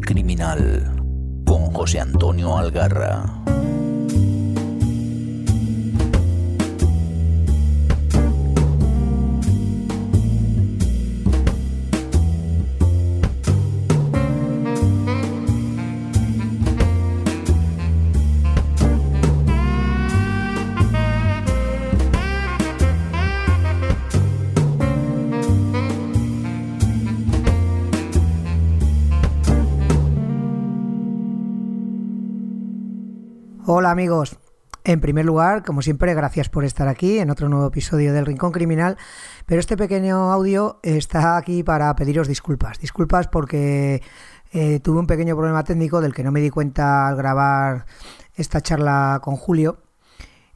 Criminal con José Antonio Algarra. Amigos, en primer lugar, como siempre, gracias por estar aquí en otro nuevo episodio del Rincón Criminal, pero este pequeño audio está aquí para pediros disculpas. Disculpas porque eh, tuve un pequeño problema técnico del que no me di cuenta al grabar esta charla con Julio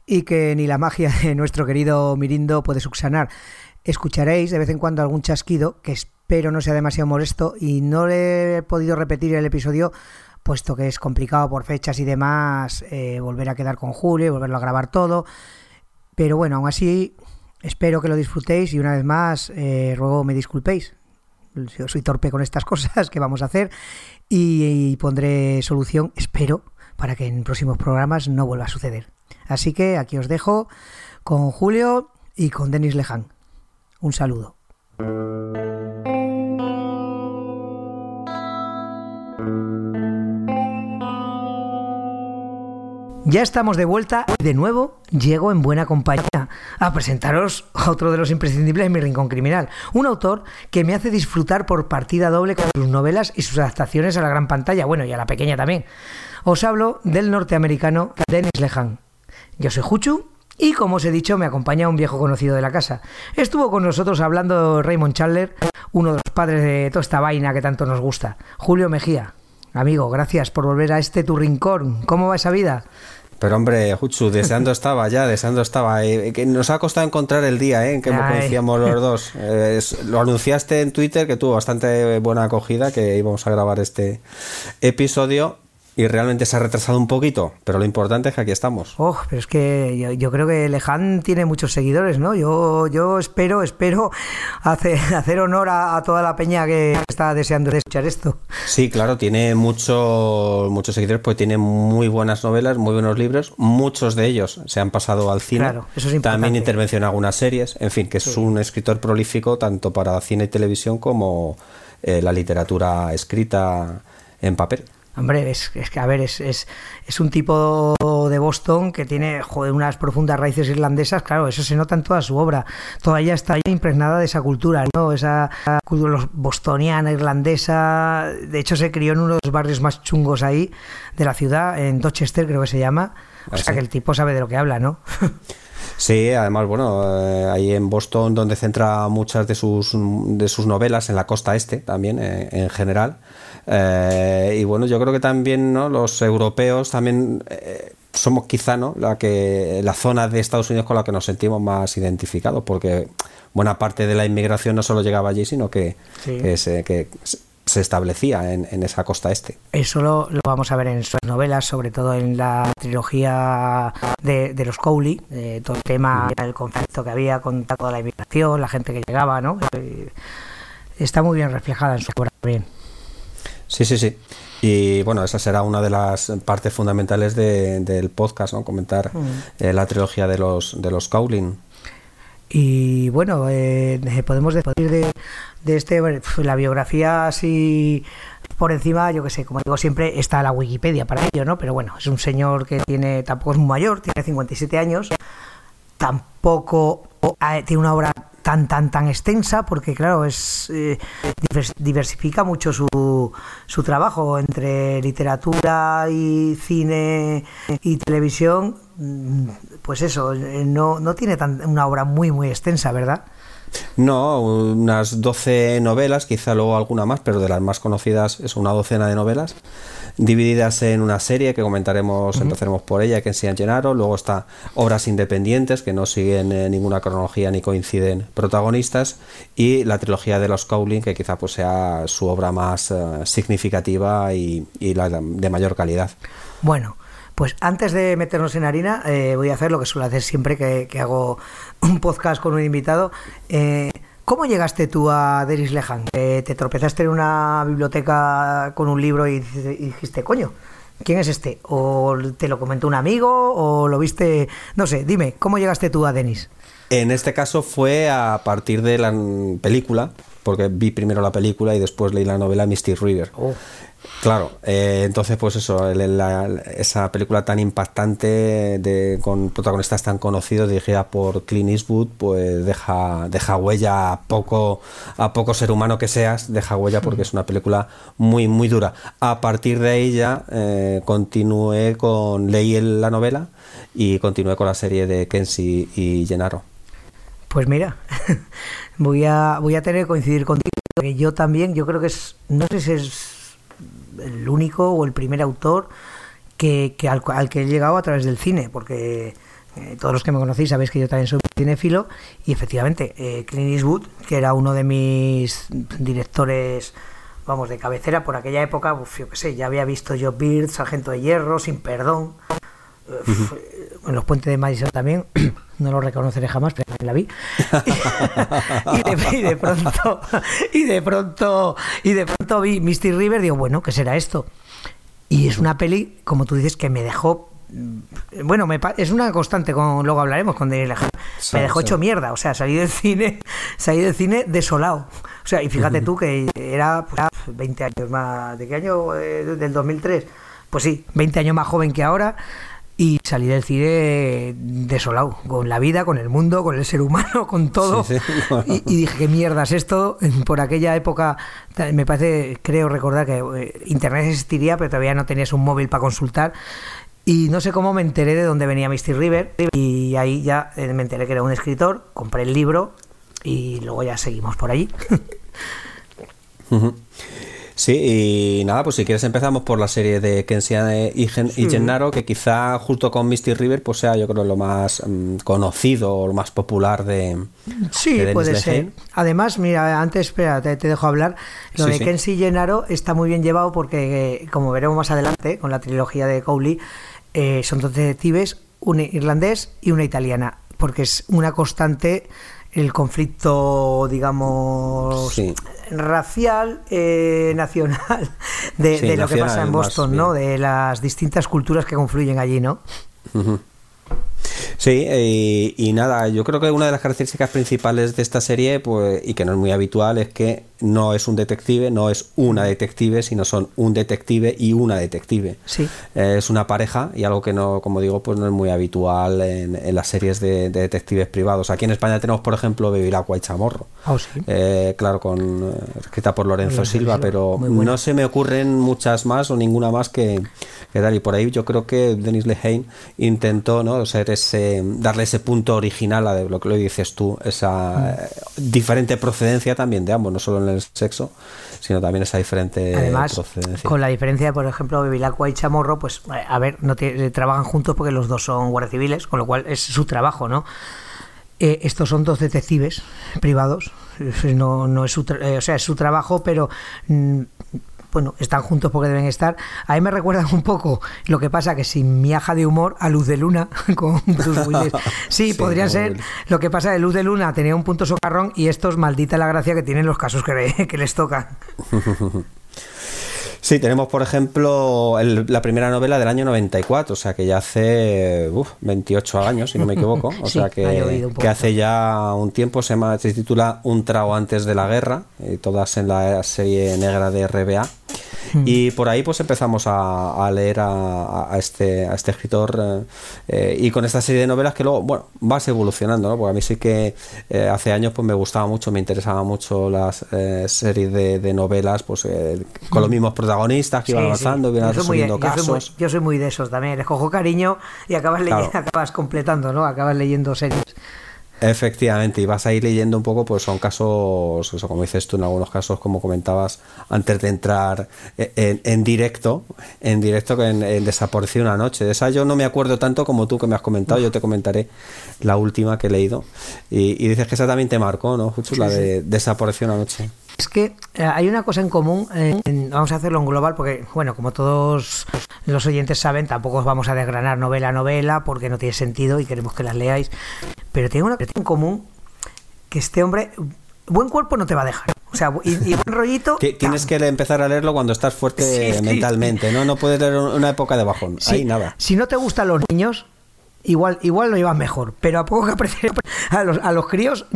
y que ni la magia de nuestro querido Mirindo puede subsanar. Escucharéis de vez en cuando algún chasquido que espero no sea demasiado molesto y no le he podido repetir el episodio puesto que es complicado por fechas y demás eh, volver a quedar con Julio y volverlo a grabar todo. Pero bueno, aún así espero que lo disfrutéis y una vez más eh, ruego me disculpéis. Yo soy torpe con estas cosas que vamos a hacer y, y pondré solución, espero, para que en próximos programas no vuelva a suceder. Así que aquí os dejo con Julio y con Denis Leján. Un saludo. Ya estamos de vuelta y de nuevo llego en buena compañía a presentaros a otro de los imprescindibles de mi rincón criminal, un autor que me hace disfrutar por partida doble con sus novelas y sus adaptaciones a la gran pantalla, bueno, y a la pequeña también. Os hablo del norteamericano Dennis Lehan. Yo soy Juchu y como os he dicho me acompaña un viejo conocido de la casa. Estuvo con nosotros hablando Raymond Chandler, uno de los padres de toda esta vaina que tanto nos gusta, Julio Mejía. Amigo, gracias por volver a este tu rincón. ¿Cómo va esa vida? Pero hombre, Juchu, deseando estaba ya, deseando estaba. Eh, que nos ha costado encontrar el día ¿eh? en que conocíamos los dos. Eh, es- lo anunciaste en Twitter que tuvo bastante buena acogida, que íbamos a grabar este episodio y realmente se ha retrasado un poquito, pero lo importante es que aquí estamos. Oh, pero es que yo, yo creo que Leján tiene muchos seguidores, ¿no? Yo, yo espero, espero hacer, hacer honor a, a toda la peña que está deseando escuchar esto. Sí, claro, tiene mucho, muchos seguidores porque tiene muy buenas novelas, muy buenos libros. Muchos de ellos se han pasado al cine. Claro, eso es importante. También intervención en algunas series. En fin, que es un escritor prolífico tanto para cine y televisión como eh, la literatura escrita en papel. Hombre, es, es que, a ver, es, es, es un tipo de Boston que tiene, joder, unas profundas raíces irlandesas, claro, eso se nota en toda su obra. Toda ella está impregnada de esa cultura, ¿no? Esa cultura bostoniana, irlandesa. De hecho, se crió en uno de los barrios más chungos ahí de la ciudad, en Dorchester, creo que se llama. O ¿Ah, sea sí? que el tipo sabe de lo que habla, ¿no? Sí, además, bueno, eh, ahí en Boston, donde centra muchas de sus, de sus novelas, en la costa este también, eh, en general. Eh, y bueno, yo creo que también ¿no? los europeos también eh, somos quizá ¿no? la, que, la zona de Estados Unidos con la que nos sentimos más identificados, porque buena parte de la inmigración no solo llegaba allí, sino que, Sí. que se, que se establecía en, en esa costa este. Eso lo, lo vamos a ver en sus novelas, sobre todo en la trilogía de, de los Cowley, de todo el tema, el conflicto que había con toda la inmigración, la gente que llegaba, ¿no? Eh, Está muy bien reflejada en su obra también. Sí, sí, sí. Y bueno, esa será una de las partes fundamentales de- del podcast, ¿no? Comentar eh, la trilogía de los, de los Cowling. Y bueno, eh, podemos decir de, de este, la biografía así por encima, yo que sé, como digo siempre, está la Wikipedia para ello, ¿no? Pero bueno, es un señor que tiene, tampoco es muy mayor, tiene 57 años, tampoco eh, tiene una obra tan tan tan extensa porque claro es eh, divers- diversifica mucho su, su trabajo entre literatura y cine y televisión. Mm, pues eso eh, no, no tiene tan, una obra muy muy extensa verdad No, unas 12 novelas, quizá luego alguna más, pero de las más conocidas es una docena de novelas, divididas en una serie que comentaremos, empezaremos por ella, que es San Gennaro, luego está obras independientes que no siguen eh, ninguna cronología ni coinciden protagonistas, y la trilogía de los Cowling, que quizá pues sea su obra más eh, significativa y, y la de mayor calidad. Bueno, pues antes de meternos en harina, eh, voy a hacer lo que suelo hacer siempre que, que hago un podcast con un invitado. Eh, ¿Cómo llegaste tú a Denis Lehan? ¿Te tropezaste en una biblioteca con un libro y dijiste, coño, ¿quién es este? ¿O te lo comentó un amigo? ¿O lo viste? No sé, dime, ¿cómo llegaste tú a Denis? En este caso fue a partir de la película, porque vi primero la película y después leí la novela Misty River. Oh. Claro, eh, entonces pues eso, esa película tan impactante de, con protagonistas tan conocidos dirigida por Clint Eastwood, pues deja, deja huella a poco, a poco ser humano que seas, deja huella porque es una película muy muy dura. A partir de ahí ya eh, continué con, leí la novela y continué con la serie de Kenshi y Gennaro. Pues mira, voy a, voy a tener que coincidir contigo, porque yo también, yo creo que es, no sé si es el único o el primer autor que, al, que he llegado a través del cine, porque eh, todos los que me conocéis sabéis que yo también soy cinéfilo y efectivamente eh, Clint Eastwood, que era uno de mis directores vamos de cabecera por aquella época, yo qué sé, ya había visto Joe Beard, Sargento de Hierro, Sin Perdón, en los puentes de Madison también, no lo reconoceré jamás, pero la vi. y, de, pronto, y de pronto, y de pronto vi Misty River, digo, bueno, ¿qué será esto? Y es una peli, como tú dices, que me dejó mm, bueno, me, es una constante, con, luego hablaremos con Daniel Me dejó hecho mierda, o sea, salí del cine, salí del cine desolado. O sea, y fíjate tú que era 20 pues, años más, ¿de qué año? Eh, del 2003. Pues sí, 20 años más joven que ahora y salí del cine desolado, con la vida, con el mundo, con el ser humano, con todo. y, dije, ¿qué mierda es esto? Por aquella época, me parece, creo recordar que eh, Internet existiría, pero todavía no tenías un móvil para consultar. Y no sé cómo me enteré de dónde venía Misty River. Y ahí ya eh, me enteré que era un escritor, compré el libro y luego ya seguimos por allí. Sí, y nada, pues si quieres empezamos por la serie de Kensian y, Gennaro, que quizá junto con Misty River pues sea yo creo lo más mm, conocido o lo más popular de... Sí, puede ser. Además, mira, antes, espera, te, dejo hablar. Lo de Kensi y Gennaro está muy bien llevado porque, como veremos más adelante con la trilogía de Cowley, eh, son dos detectives, un irlandés y una italiana, porque es una constante el conflicto, digamos, racial, eh, nacional, de, lo que pasa en Boston, ¿no? De las distintas culturas que confluyen allí, ¿no? Sí, y, nada, yo creo que una de las características principales de esta serie, pues, y que no es muy habitual, es que no es un detective, no es una detective, sino son un detective y una detective. Sí. Eh, es una pareja y algo que no, como digo, pues no es muy habitual en, las series de, detectives privados. Aquí en España tenemos, por ejemplo, Bevilacqua y Chamorro. Oh, sí. Eh, claro, con eh, escrita por Lorenzo, Silva, pero no se me ocurren muchas más o ninguna más que, que dar. Y por ahí yo creo que Denis Lehane intentó ¿no? ser ese, darle ese punto original a lo que lo dices tú, esa mm. diferente procedencia también de ambos, no solo en el sexo, sino también esa diferente Además, Con la diferencia, por ejemplo, Bevilacqua y Chamorro, pues a ver, no trabajan juntos porque los dos son guardias civiles, con lo cual es su trabajo, ¿no? Eh, estos son dos detectives privados, no, no es su, eh, o sea, es su trabajo, pero mm, bueno, están juntos porque deben estar. A mí me recuerda un poco lo que pasa que sin miaja de humor a Luz de Luna con Bruce Willis. Sí, podría ser. Lo que pasa de Luz de Luna tenía un punto socarrón y estos maldita la gracia que tienen los casos que, que les tocan. Sí, tenemos por ejemplo la primera novela del año 94, o sea que ya hace 28 años, si no me equivoco, o sea que, que, hace ya un tiempo, se, llama, se titula Un trago antes de la guerra, y todas en la serie negra de RBA. Hmm. Y por ahí pues empezamos a, leer a, este, a este escritor eh, eh, y con esta serie de novelas que luego, bueno, vas evolucionando, ¿no? Porque a mí sí que eh, hace años pues me gustaba mucho, me interesaba mucho las series de, novelas pues con los hmm. mismos protagonistas que iban avanzando, iban resolviendo casos. Yo soy, muy, de esos también, les cojo cariño y acabas, leyendo, acabas completando, ¿no? Acabas leyendo series. Efectivamente, y vas a ir leyendo un poco, pues son casos, eso, como dices tú, en algunos casos, como comentabas antes de entrar en, directo, en directo que en, en, Desapareció una noche. De esa yo no me acuerdo tanto como tú que me has comentado, yo te comentaré la última que he leído. Y, dices que esa también te marcó, ¿no, Juchu? la de Desapareció una noche. Es que eh, hay una cosa en común, vamos a hacerlo en global, porque, bueno, como todos los oyentes saben, tampoco os vamos a desgranar novela a novela, porque no tiene sentido y queremos que las leáis. Pero tiene una cosa en común, que este hombre buen cuerpo no te va a dejar. O sea, y, y buen rollito. Tienes que empezar a leerlo cuando estás fuerte Sí, sí, mentalmente, ¿no? No puedes leer una época de bajón. Sí, Ahí nada. Si no te gustan los niños, igual, igual lo llevas mejor. Pero a poco que a los, a los críos,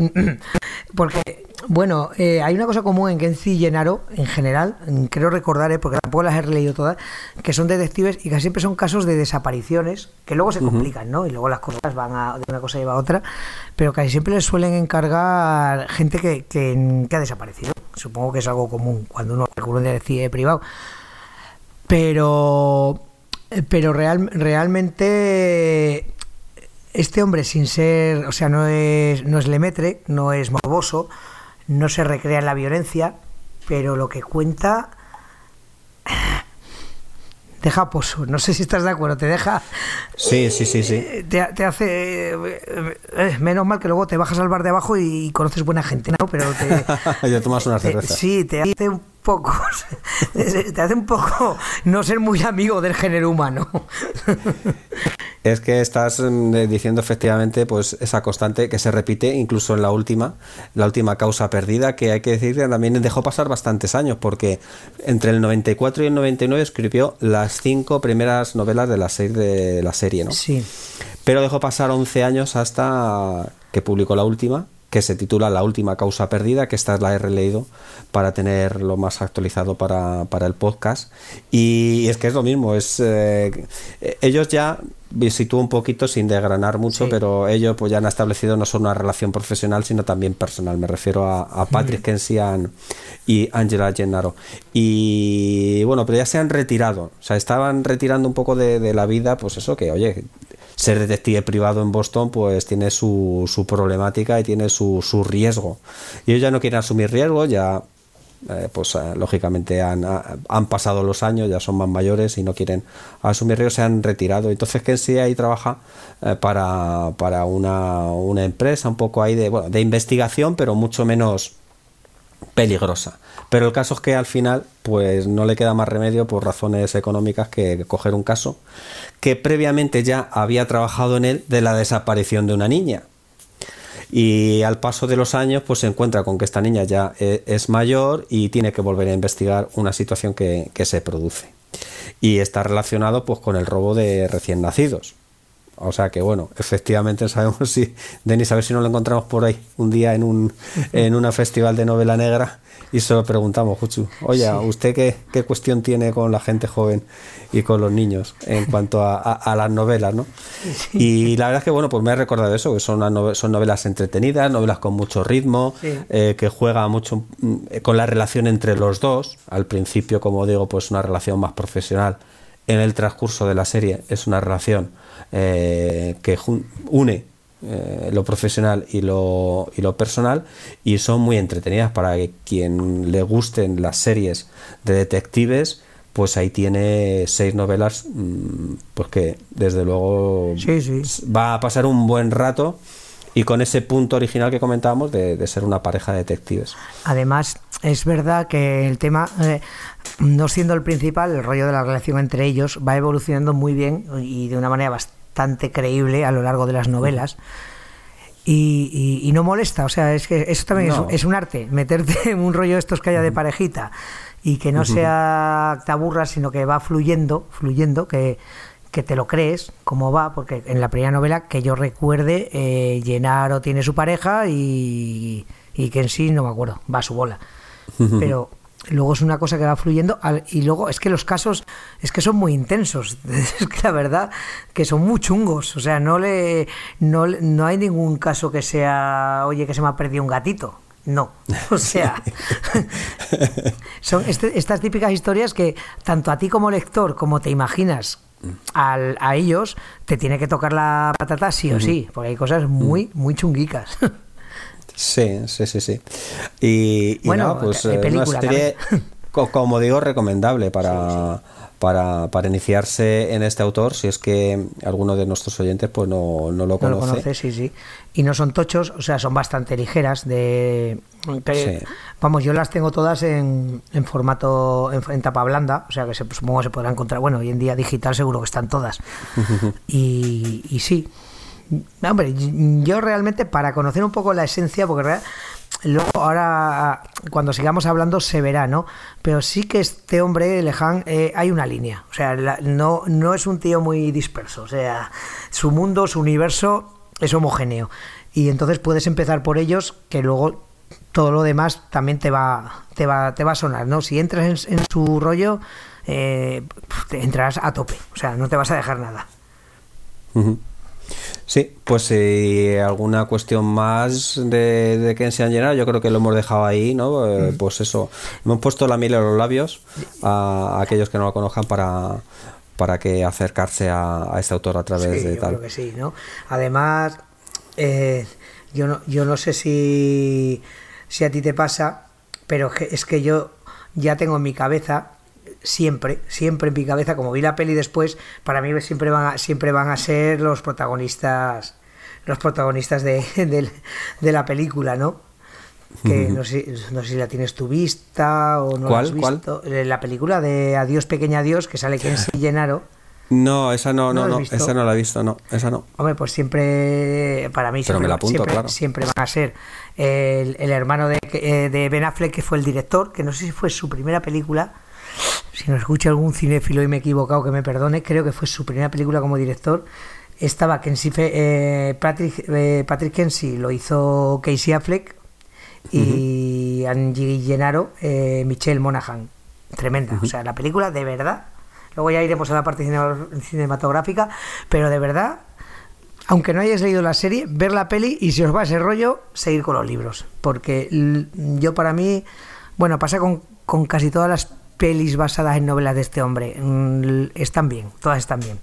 porque, bueno, eh, hay una cosa común en Kenzi y Gennaro, en general, mm, creo recordar, eh, porque tampoco las he leído todas, que son detectives y que siempre son casos de desapariciones, que luego se complican, ¿no? Y luego las cosas van a, de una cosa lleva a otra, pero casi siempre les suelen encargar gente que, que, que ha desaparecido. Supongo que es algo común cuando uno recurre un detective privado. Pero pero real, realmente este hombre sin ser, o sea, no es no es lemetre, no es morboso, no se recrea en la violencia, pero lo que cuenta deja pozo. No sé si estás de acuerdo, te deja Sí, sí, sí, sí. eh, te, te hace eh, eh, menos mal que luego te bajas al bar de abajo y conoces buena gente, ¿no? Pero te ya tomas una te- cerveza. sí, te hace un poco te hace un poco no ser muy amigo del género humano. Es que estás mm, diciendo efectivamente pues esa constante que se repite incluso en la última, la última causa perdida, que hay que decir que también dejó pasar bastantes años, porque entre el 94 y el 99 escribió las cinco primeras novelas de la serie, de la serie ¿no? Sí. Pero dejó pasar 11 años hasta que publicó la última, que se titula La última causa perdida, que esta la he releído para tenerlo más actualizado para, para el podcast. Y es que es lo mismo, es eh, ellos ya sitúo un poquito sin desgranar mucho, Sí. pero ellos pues ya han establecido no solo una relación profesional, sino también personal. Me refiero a, a Patrick Kensian y Angela Gennaro. Y bueno, pero ya se han retirado, o sea, estaban retirando un poco de, de la vida, pues eso que, oye, ser detective privado en Boston pues tiene su, su problemática y tiene su, su riesgo. Y ellos ya no quieren asumir riesgo, ya eh, pues eh, lógicamente han, ha- han pasado los años, ya son más mayores y no quieren asumir riesgos, se han retirado. Entonces Kenzie ahí trabaja eh, para, para una, una empresa un poco ahí de, bueno, de investigación, pero mucho menos peligrosa. Pero el caso es que al final, pues no le queda más remedio por razones económicas que coger un caso que previamente ya había trabajado en él de la desaparición de una niña. Y al paso de los años, pues se encuentra con que esta niña ya eh, es mayor y tiene que volver a investigar una situación que, que se produce. Y está relacionado pues con el robo de recién nacidos. O sea que bueno, efectivamente sabemos si, Denis, a ver si nos lo encontramos por ahí un día en un en una festival de novela negra y se lo preguntamos, Juchu, oye, ¿usted qué, qué cuestión tiene con la gente joven y con los niños en cuanto a, a- a las novelas, ¿no? Y la verdad es que bueno, pues me he recordado eso, que son, unas nove- son novelas entretenidas, novelas con mucho ritmo, Sí. eh, que juega mucho mm, con la relación entre los dos. Al principio, como digo, pues una relación más profesional. En el transcurso de la serie es una relación eh, que une eh, lo profesional y lo, y lo personal y son muy entretenidas para que quien le gusten las series de detectives pues ahí tiene seis novelas mm, pues que desde luego Sí, sí. va a pasar un buen rato y con ese punto original que comentábamos de, de ser una pareja de detectives. Además, es verdad que el tema, eh, no siendo el principal, el rollo de la relación entre ellos va evolucionando muy bien y de una manera bastante creíble a lo largo de las novelas. Y, y- y no molesta, o sea, es que eso también es- No. es, un arte, meterte en un rollo estos que haya de parejita y que no sea te sino que va fluyendo, fluyendo, que, que te lo crees, cómo va, porque en la primera novela que yo recuerde, eh, Llenaro tiene su pareja y, y que en sí no me acuerdo, va a su bola. Pero luego es una cosa que va fluyendo y luego es que los casos es que son muy intensos. Es que la verdad que son muy chungos. O sea no le no, no hay ningún caso que sea oye que se me ha perdido un gatito no. O sea son este- estas típicas historias que tanto a ti como lector como te imaginas al- a ellos te tiene que tocar la patata sí o sí porque hay cosas muy muy chunguicas. Sí, sí, sí, sí. Y, y Bueno, pues hay eh, película una serie, co- como digo, recomendable para, Para, para iniciarse en este autor, si es que alguno de nuestros oyentes pues no, no lo No conoce. lo conoce, sí, sí. Y no son tochos, o sea, son bastante ligeras. de que- Sí. Vamos, yo las tengo todas en, en formato, en, en tapa blanda, o sea que se, supongo que se podrá encontrar. Bueno, hoy en día digital seguro que están todas. y, y sí. Hombre, yo realmente para conocer un poco la esencia, porque luego ahora cuando sigamos hablando se verá, ¿no? Pero sí que este hombre, Lehan, eh, hay una línea. O sea, no, no es un tío muy disperso. O sea, su mundo, su universo es homogéneo. Y entonces puedes empezar por ellos, que luego todo lo demás también te va, te va, te va a sonar, ¿no? Si entras en, su rollo, eh, te entrarás a tope. O sea, no te vas a dejar nada. Sí, pues si alguna cuestión más de, de que se han llenado, yo creo que lo hemos dejado ahí, ¿no? Eh, pues eso, hemos puesto la miel en los labios a, aquellos que no lo conozcan para, para que acercarse a, este autor a través de tal. Creo que sí, ¿no? Además, eh, yo no, yo no sé si, si a ti te pasa, pero es que yo ya tengo en mi cabeza siempre, siempre en mi cabeza, como vi la peli después, para mí siempre van a, siempre van a ser los protagonistas los protagonistas de, de, la película, ¿no? Que no sé, no sé, si la tienes tu vista o no ¿Cuál, la has visto. Eh, la película de Adiós Pequeña Adiós, que sale Kensi Llenaro. No, esa no, no, no, esa no la he visto, no, esa no. Hombre, pues siempre, para mí, siempre, siempre, van a ser el, el hermano de, eh, de Ben Affleck, que fue el director, que no sé si fue su primera película, si nos escucha algún cinéfilo y me he equivocado, que me perdone, creo que fue su primera película como director. Estaba Kensi, eh, Patrick, eh, Patrick Kensi lo hizo Casey Affleck y Angie Gennaro, eh, Michelle Monaghan. Tremenda. O sea, la película de verdad. Luego ya iremos a la parte cinematográfica, pero de verdad, aunque no hayáis leído la serie, ver la peli y si os va ese rollo, seguir con los libros. Porque yo para mí, bueno, pasa con, con casi todas las pelis basadas en novelas de este hombre. Mm, están bien, todas están bien.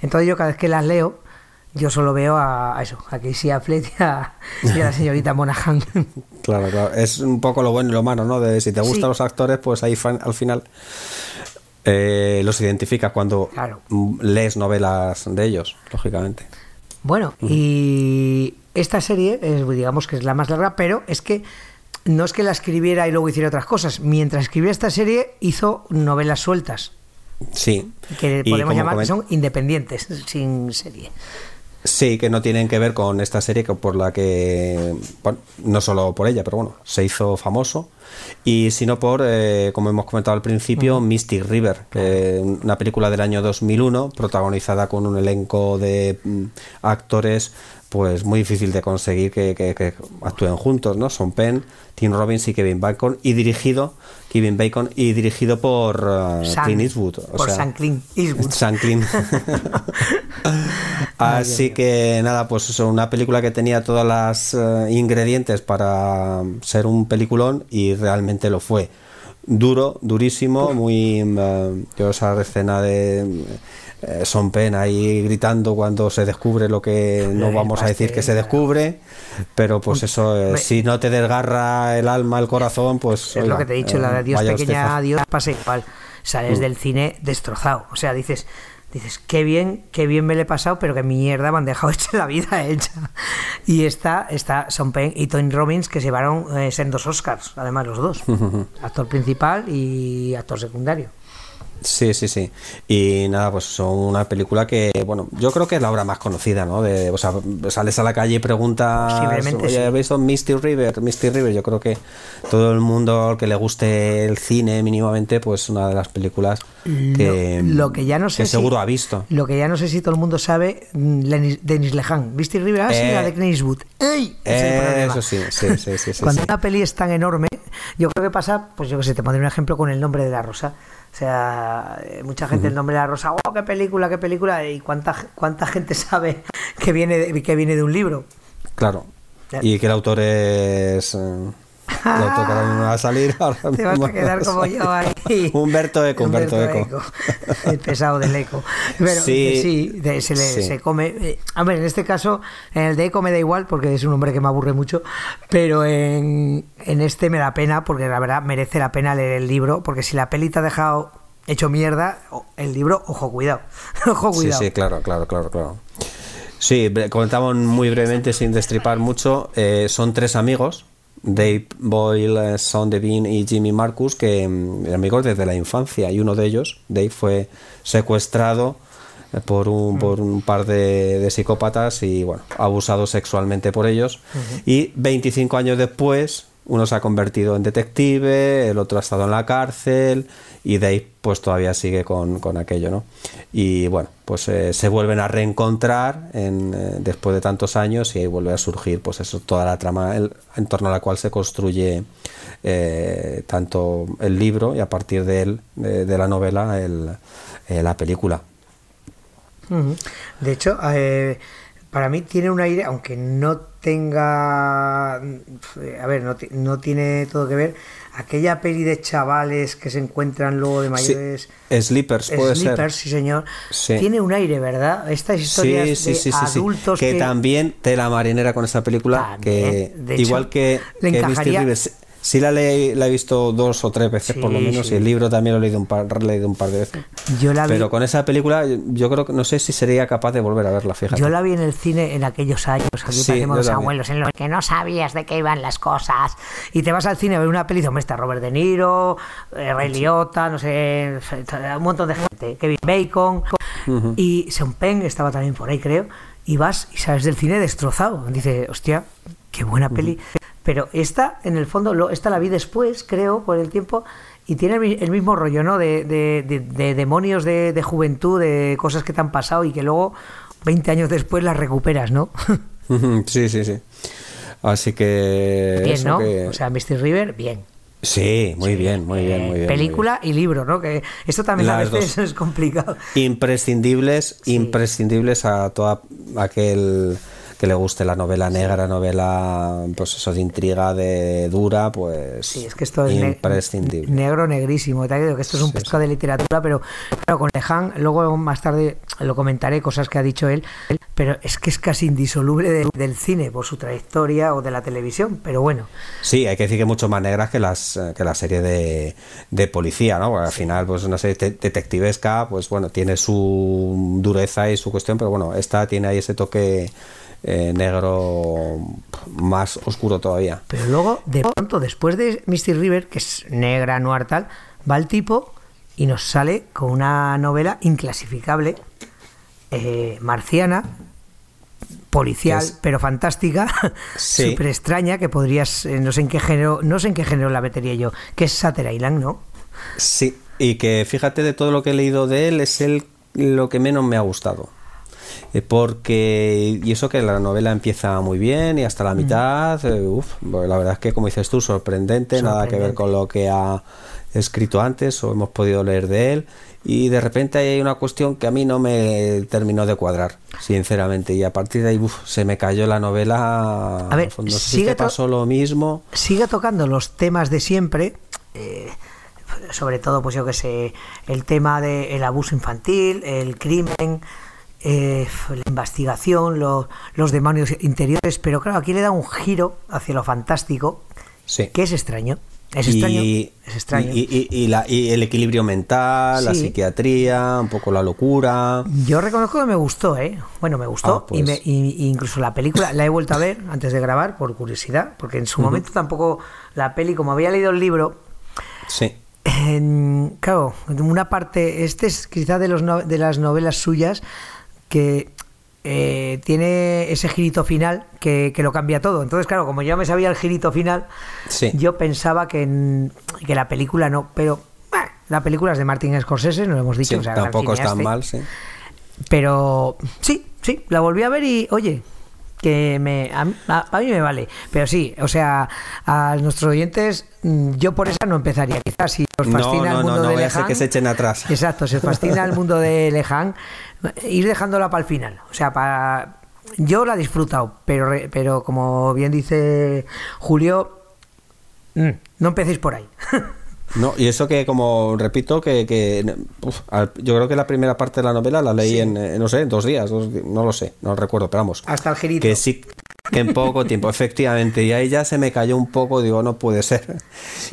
Entonces yo cada vez que las leo, yo solo veo a, eso, a Casey Affleck y a, la señorita Monaghan. Claro, claro. Es un poco lo bueno y lo malo, ¿no? De si te gustan los actores, pues ahí al final eh, los identificas cuando lees novelas de ellos, lógicamente. Bueno, y esta serie, es, digamos que es la más larga, pero es que no es que la escribiera y luego hiciera otras cosas. Mientras escribía esta serie, hizo novelas sueltas. Sí. Que podemos llamar que son independientes, sin serie. Sí, que no tienen que ver con esta serie que por la que, bueno, no solo por ella, pero bueno, se hizo famoso. Y sino por, eh, como hemos comentado al principio, Mystic River, una película del año 2001, protagonizada con un elenco de mm, actores pues muy difícil de conseguir que, actúen juntos, ¿no? Son Penn, Tim Robbins y Kevin Bacon y dirigido Kevin Bacon y dirigido por uh, Clint Eastwood, por San Clint Eastwood. San Clint. Así que nada, pues eso, una película que tenía todas las uh, ingredientes para ser un peliculón y realmente lo fue. Duro, durísimo, muy uh, yo esa escena de eh, son pena ahí gritando cuando se descubre lo que no vamos a decir que se descubre, pero pues eso, eh, si no te desgarra el alma, el corazón, pues... Es lo que te he dicho, la de Dios pequeña, Dios pasa igual, sales mm. del cine destrozado, o sea, dices... Dices, qué bien, qué bien me le he pasado, pero qué mierda me han dejado hecha la vida hecha. Y está, está Son Penn y Tony Robbins, que llevaron eh, dos Oscars, además los dos. actor principal y actor secundario. Sí, sí, sí. Y nada, pues son una película que, bueno, yo creo que es la obra más conocida, ¿no? De, o sea, sales a la calle y preguntas, oye, ¿has visto Misty River? Misty River, yo creo que todo el mundo al que le guste el cine mínimamente, pues una de las películas que, lo, que ya no sé seguro ha visto. Lo que ya no sé si todo el mundo sabe, mm, Denis Lehan. Misty River, ah, sí, la de Clint Eastwood. ¡Ey! eso sí, sí, sí, sí, Cuando una peli es tan enorme, yo creo que pasa, pues yo que sé, te pondré un ejemplo con el nombre de la rosa sea, eh, mucha gente el nombre de la rosa, ¡oh, qué película, qué película! ¿Y cuánta, cuánta gente sabe que viene de, que viene de un libro? Claro. Y que el autor es... Eh, va a salir. Te vas a quedar como yo ahí. Humberto Eco, Humberto, Eco. El pesado del Eco. Pero sí, se, le, se come. Eh, a ver, en este caso, en el de Eco me da igual porque es un hombre que me aburre mucho, pero en, en este me da pena porque la verdad merece la pena leer el libro porque si la peli te ha dejado hecho mierda, el libro, ojo, cuidado. ojo, cuidado. Sí, sí, claro, claro, claro, claro. Sí, comentamos muy brevemente, sin destripar mucho. Eh, son tres amigos Dave Boyle, Sean Devine y Jimmy Marcus, que mm, amigos desde la infancia, y uno de ellos, Dave, fue secuestrado eh, por un, Mm. por un par de, de psicópatas y bueno, abusado sexualmente por ellos. Y 25 años después, uno se ha convertido en detective, el otro ha estado en la cárcel y Dave pues todavía sigue con, con aquello, ¿no? Y bueno, pues eh, se vuelven a reencontrar en, eh, después de tantos años y ahí vuelve a surgir pues eso, toda la trama el- en torno a la cual se construye eh, tanto el libro y a partir de él, de, de la novela, el, la película. De hecho, para mí tiene un aire, aunque no tenga, a ver, no, no tiene todo que ver, aquella peli de chavales que se encuentran luego de Sí, mayores, Sleepers puede Sleepers, ser. sí señor, Sí. tiene un aire, ¿verdad? Estas historias Sí, sí, de sí, sí, sí. adultos Que, también tela marinera con esta película, que hecho, igual que, le que Mr. Rivers, sí la, le- la he visto dos o tres veces por lo Sí, menos sí. y el libro también lo he leído un par, he leído un par de veces. Yo la vi, Pero con esa película yo creo que no sé si sería capaz de volver a verla, fíjate. yo la vi en el cine en aquellos años, aquí Sí, los abuelos, en los que no sabías de qué iban las cosas. Y te vas al cine a ver una peli, hombre, está Robert De Niro, eh, Ray Liotta, no sé, un montón de gente, Kevin Bacon, y Sean Penn estaba también por ahí, creo, y vas y sales del cine destrozado. Dice, hostia, qué buena peli. Pero esta, en el fondo, lo, esta la vi después, creo, por el tiempo, y tiene el, el mismo rollo, ¿no? De, de- de- de demonios de, juventud, de cosas que te han pasado y que luego, 20 años después, las recuperas, ¿no? Sí, sí, sí. Así que... bien, ¿no? que- O sea, Mr. River, bien. sí, muy bien, muy bien, Eh, muy bien. muy película y libro, ¿no? Que esto también a veces dos. es complicado. Imprescindibles, imprescindibles a toda aquel que le guste la novela negra, novela, pues eso, de intriga, de dura, pues Sí, es que esto es ne- imprescindible. negro negrísimo. Te digo que esto es un pescado de literatura, pero claro, con Lejan, luego más tarde lo comentaré, cosas que ha dicho él, pero es que es casi indisoluble de- del cine por su trayectoria o de la televisión. Pero bueno, Sí, hay que decir que mucho más negras que las eh, que la serie de, de policía, ¿no? Porque al final, pues una serie de- detectivesca, pues bueno, tiene su dureza y su cuestión, pero bueno, esta tiene ahí ese toque eh, negro más oscuro todavía. pero luego, de pronto, después de Mr. River, que es negra, noir, tal, va el tipo y nos sale con una novela inclasificable, eh, marciana, policial, Es- pero fantástica, Sí. súper extraña, que podrías, eh, no sé en qué género, no sé en qué género la metería yo, que es Satter Island, ¿no? Sí, y que fíjate de todo lo que he leído de él, es el lo que menos me ha gustado. Eh, Porque, y eso que la novela empieza muy bien y hasta la mitad, eh, uf, pues la verdad es que, como dices tú, sorprendente, nada que ver Sorprendente. con lo que ha escrito antes o hemos podido leer de él. Y de repente hay una cuestión que a mí no me terminó de cuadrar, sinceramente. Y a partir de ahí, uf, se me cayó la novela. A ver, no sé si sigue to- pasó lo mismo. sigue tocando los temas de siempre, eh, sobre todo, pues yo que sé, el tema del abuso infantil, el crimen, eh, la investigación, lo- los demonios interiores, pero claro, aquí le da un giro hacia lo fantástico, Sí. que es extraño. Es extraño. y, es extraño. y- y- la- y el equilibrio mental, la Sí. psiquiatría, un poco la locura. Yo reconozco que me gustó, ¿eh? Bueno, me gustó. Ah, pues. y, me- y- incluso la película la he vuelto a ver antes de grabar por curiosidad, porque en su momento tampoco la peli, como había leído el libro, Sí. En- claro, una parte, este es quizá de, los no- de las novelas suyas que eh, tiene ese girito final que, que lo cambia todo. Entonces, claro, como yo me sabía el girito final, Sí. yo pensaba que, en- que la película no, pero bueno, la película es de Martin Scorsese, no lo hemos dicho. Sí, o sea, gran tampoco es tan mal, sí. Pero sí, sí, la volví a ver y, oye, que me, a, a- mí me vale. Pero sí, o sea, a nuestros oyentes, mm, yo por esa no empezaría. Quizás si os fascina no, el mundo no de Leján. que se echen atrás. Exacto, si os fascina el mundo de Leján, ir dejándola para el final. O sea, para. Yo la he disfrutado, pero, pero como bien dice Julio, mm, no empecéis por ahí. No, y eso que, como repito, que, que uf, yo creo que la primera parte de la novela la leí en, eh, no sé, en dos días, dos no lo sé, no recuerdo, pero vamos. Hasta el girito. Que sí, en poco tiempo, efectivamente, y ahí ya se me cayó un poco, digo, no puede ser.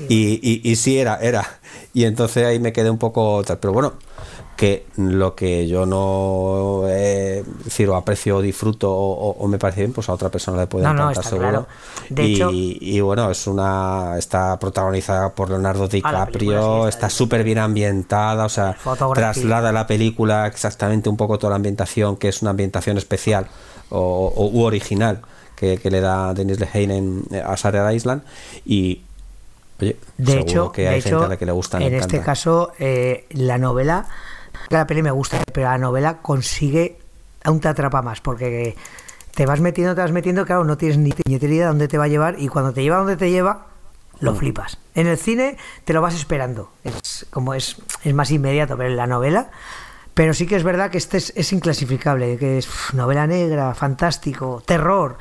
Y, y, y sí era, era. Y entonces ahí me quedé un poco tal, pero bueno, que lo que yo no eh, decir, o aprecio o disfruto o, me parece bien, pues a otra persona le puede encantar seguro. y, bueno, es una está protagonizada por Leonardo ah, DiCaprio, está súper bien. ambientada, o sea, traslada la película exactamente un poco toda la ambientación, que es una ambientación especial o, u original que, le da Denis Lehane a Sarah Island y oye, de hecho, que hay gente a la que le gusta. En este caso, eh, la novela la peli me gusta, pero la novela consigue, aún te atrapa más, porque te vas metiendo, te vas metiendo, claro, no tienes ni idea de dónde te va a llevar, y cuando te lleva donde te lleva, lo mm. flipas. En el cine te lo vas esperando, es como es, es más inmediato, pero en la novela pero sí que es verdad que este es, es inclasificable, que es novela negra, fantástico, terror,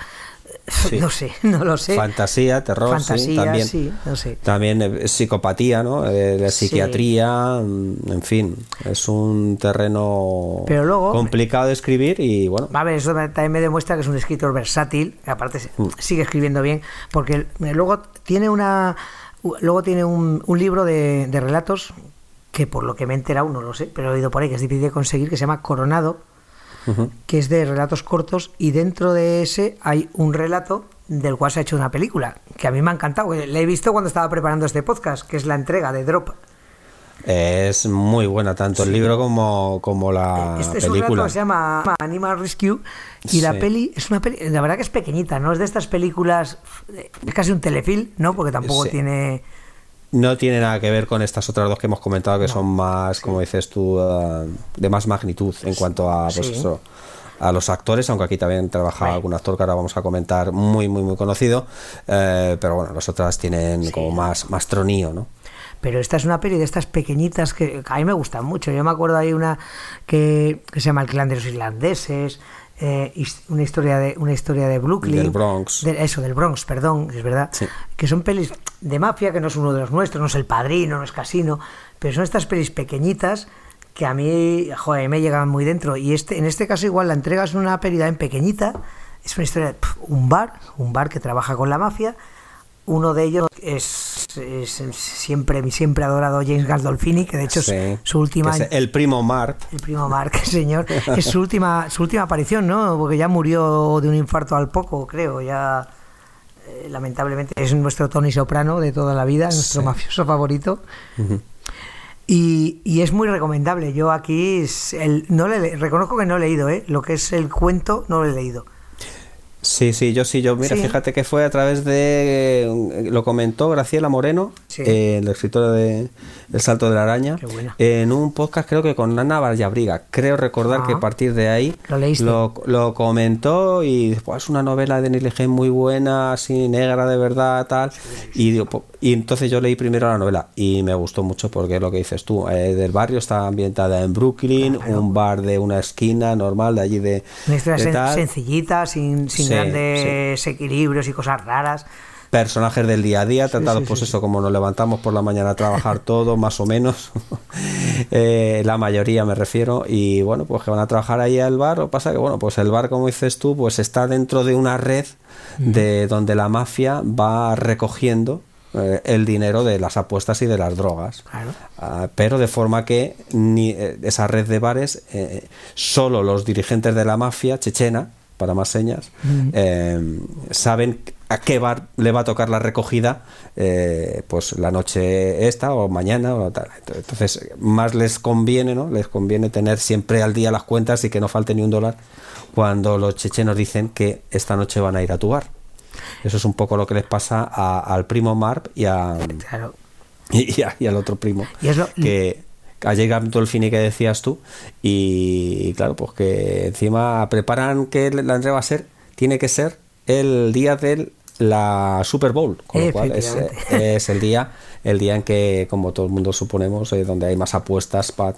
No sé, no lo sé. Fantasía, terror, sí, también. También eh, psicopatía, ¿no? Eh, psiquiatría, mm, en fin, es un terreno complicado de escribir y bueno. A ver, eso también me demuestra que es un escritor versátil, aparte mm. sigue escribiendo bien, porque luego tiene una luego tiene un, un libro de, de relatos que por lo que me he enterado, no lo sé, pero he oído por ahí que es difícil de conseguir, que se llama Coronado que es de relatos cortos y dentro de ese hay un relato del cual se ha hecho una película, que a mí me ha encantado. Le he visto cuando estaba preparando este podcast, que es la entrega de Drop. Es muy buena, tanto el libro como, como la este es película. Un que se llama Animal Rescue y la peli es una peli, la verdad que es pequeñita, no es de estas películas, es casi un telefilm, ¿no? Porque tampoco tiene no tiene nada que ver con estas otras dos que hemos comentado, que son más, como dices tú, uh, de más magnitud en cuanto a, pues a los actores, aunque aquí también trabaja algún actor que ahora vamos a comentar, muy, muy, muy conocido. Eh, pero bueno, las otras tienen como más, más tronío, ¿no? pero esta es una peli de estas pequeñitas que a mí me gustan mucho. Yo me acuerdo hay una que, que se llama El clan de los irlandeses, eh, una historia de una historia de Brooklyn. Del Bronx. Eso del Bronx perdón es verdad. Que son pelis de mafia que no es uno de los nuestros no es el padrino no es casino pero son estas pelis pequeñitas que a mí joder, me llegan muy dentro. Y este en este caso igual la entrega es una peli en pequeñita es una historia de un bar un bar que trabaja con la mafia uno de ellos es, siempre mi siempre adorado James Gandolfini, que de hecho es su última. el primo Mark. El primo Mark, señor. es su última, su última aparición, ¿no? Porque ya murió de un infarto al poco, creo. Ya. Eh, lamentablemente es nuestro Tony Soprano de toda la vida, nuestro mafioso favorito. y, y, es muy recomendable. Yo aquí el, no le, reconozco que no he leído, ¿eh? lo que es el cuento no lo he leído Sí, sí, yo sí, yo, mira, fíjate que fue a través de, lo comentó Graciela Moreno, eh, el escritor de El Salto de la Araña, en un podcast creo que con Ana Vallabriga, creo recordar que a ah. partir de ahí lo, lo, comentó y después es una novela de Neil muy buena, así negra de verdad, tal, y, y entonces yo leí primero la novela y me gustó mucho porque es lo que dices tú, eh, del barrio está ambientada en Brooklyn, un bar de una esquina normal de allí de... Una historia sencillita, sin, sin grandes equilibrios y cosas raras. Personajes del día a día, tratados pues eso, como nos levantamos por la mañana a trabajar todo, más o menos, eh, la mayoría me refiero, y bueno, pues que van a trabajar ahí al bar, o pasa que bueno, pues el bar, como dices tú, pues está dentro de una red de donde la mafia va recogiendo eh, el dinero de las apuestas y de las drogas. Ah, pero de forma que ni, eh, esa red de bares, solo los dirigentes de la mafia chechena, para más señas, saben a qué bar le va a tocar la recogida eh, pues la noche esta o mañana o tal. Entonces, más les conviene, ¿no? Les conviene tener siempre al día las cuentas y que no falte ni un dólar cuando los chechenos dicen que esta noche van a ir a tu bar. Eso es un poco lo que les pasa al primo Marp y a, y, al otro primo. Y es lo, que todo el fini que decías tú y, claro, pues que encima preparan que la entrega va a ser, tiene que ser el día de la Super Bowl, con lo cual es, es, el día el día en que, como todo el mundo suponemos, eh, donde hay más apuestas para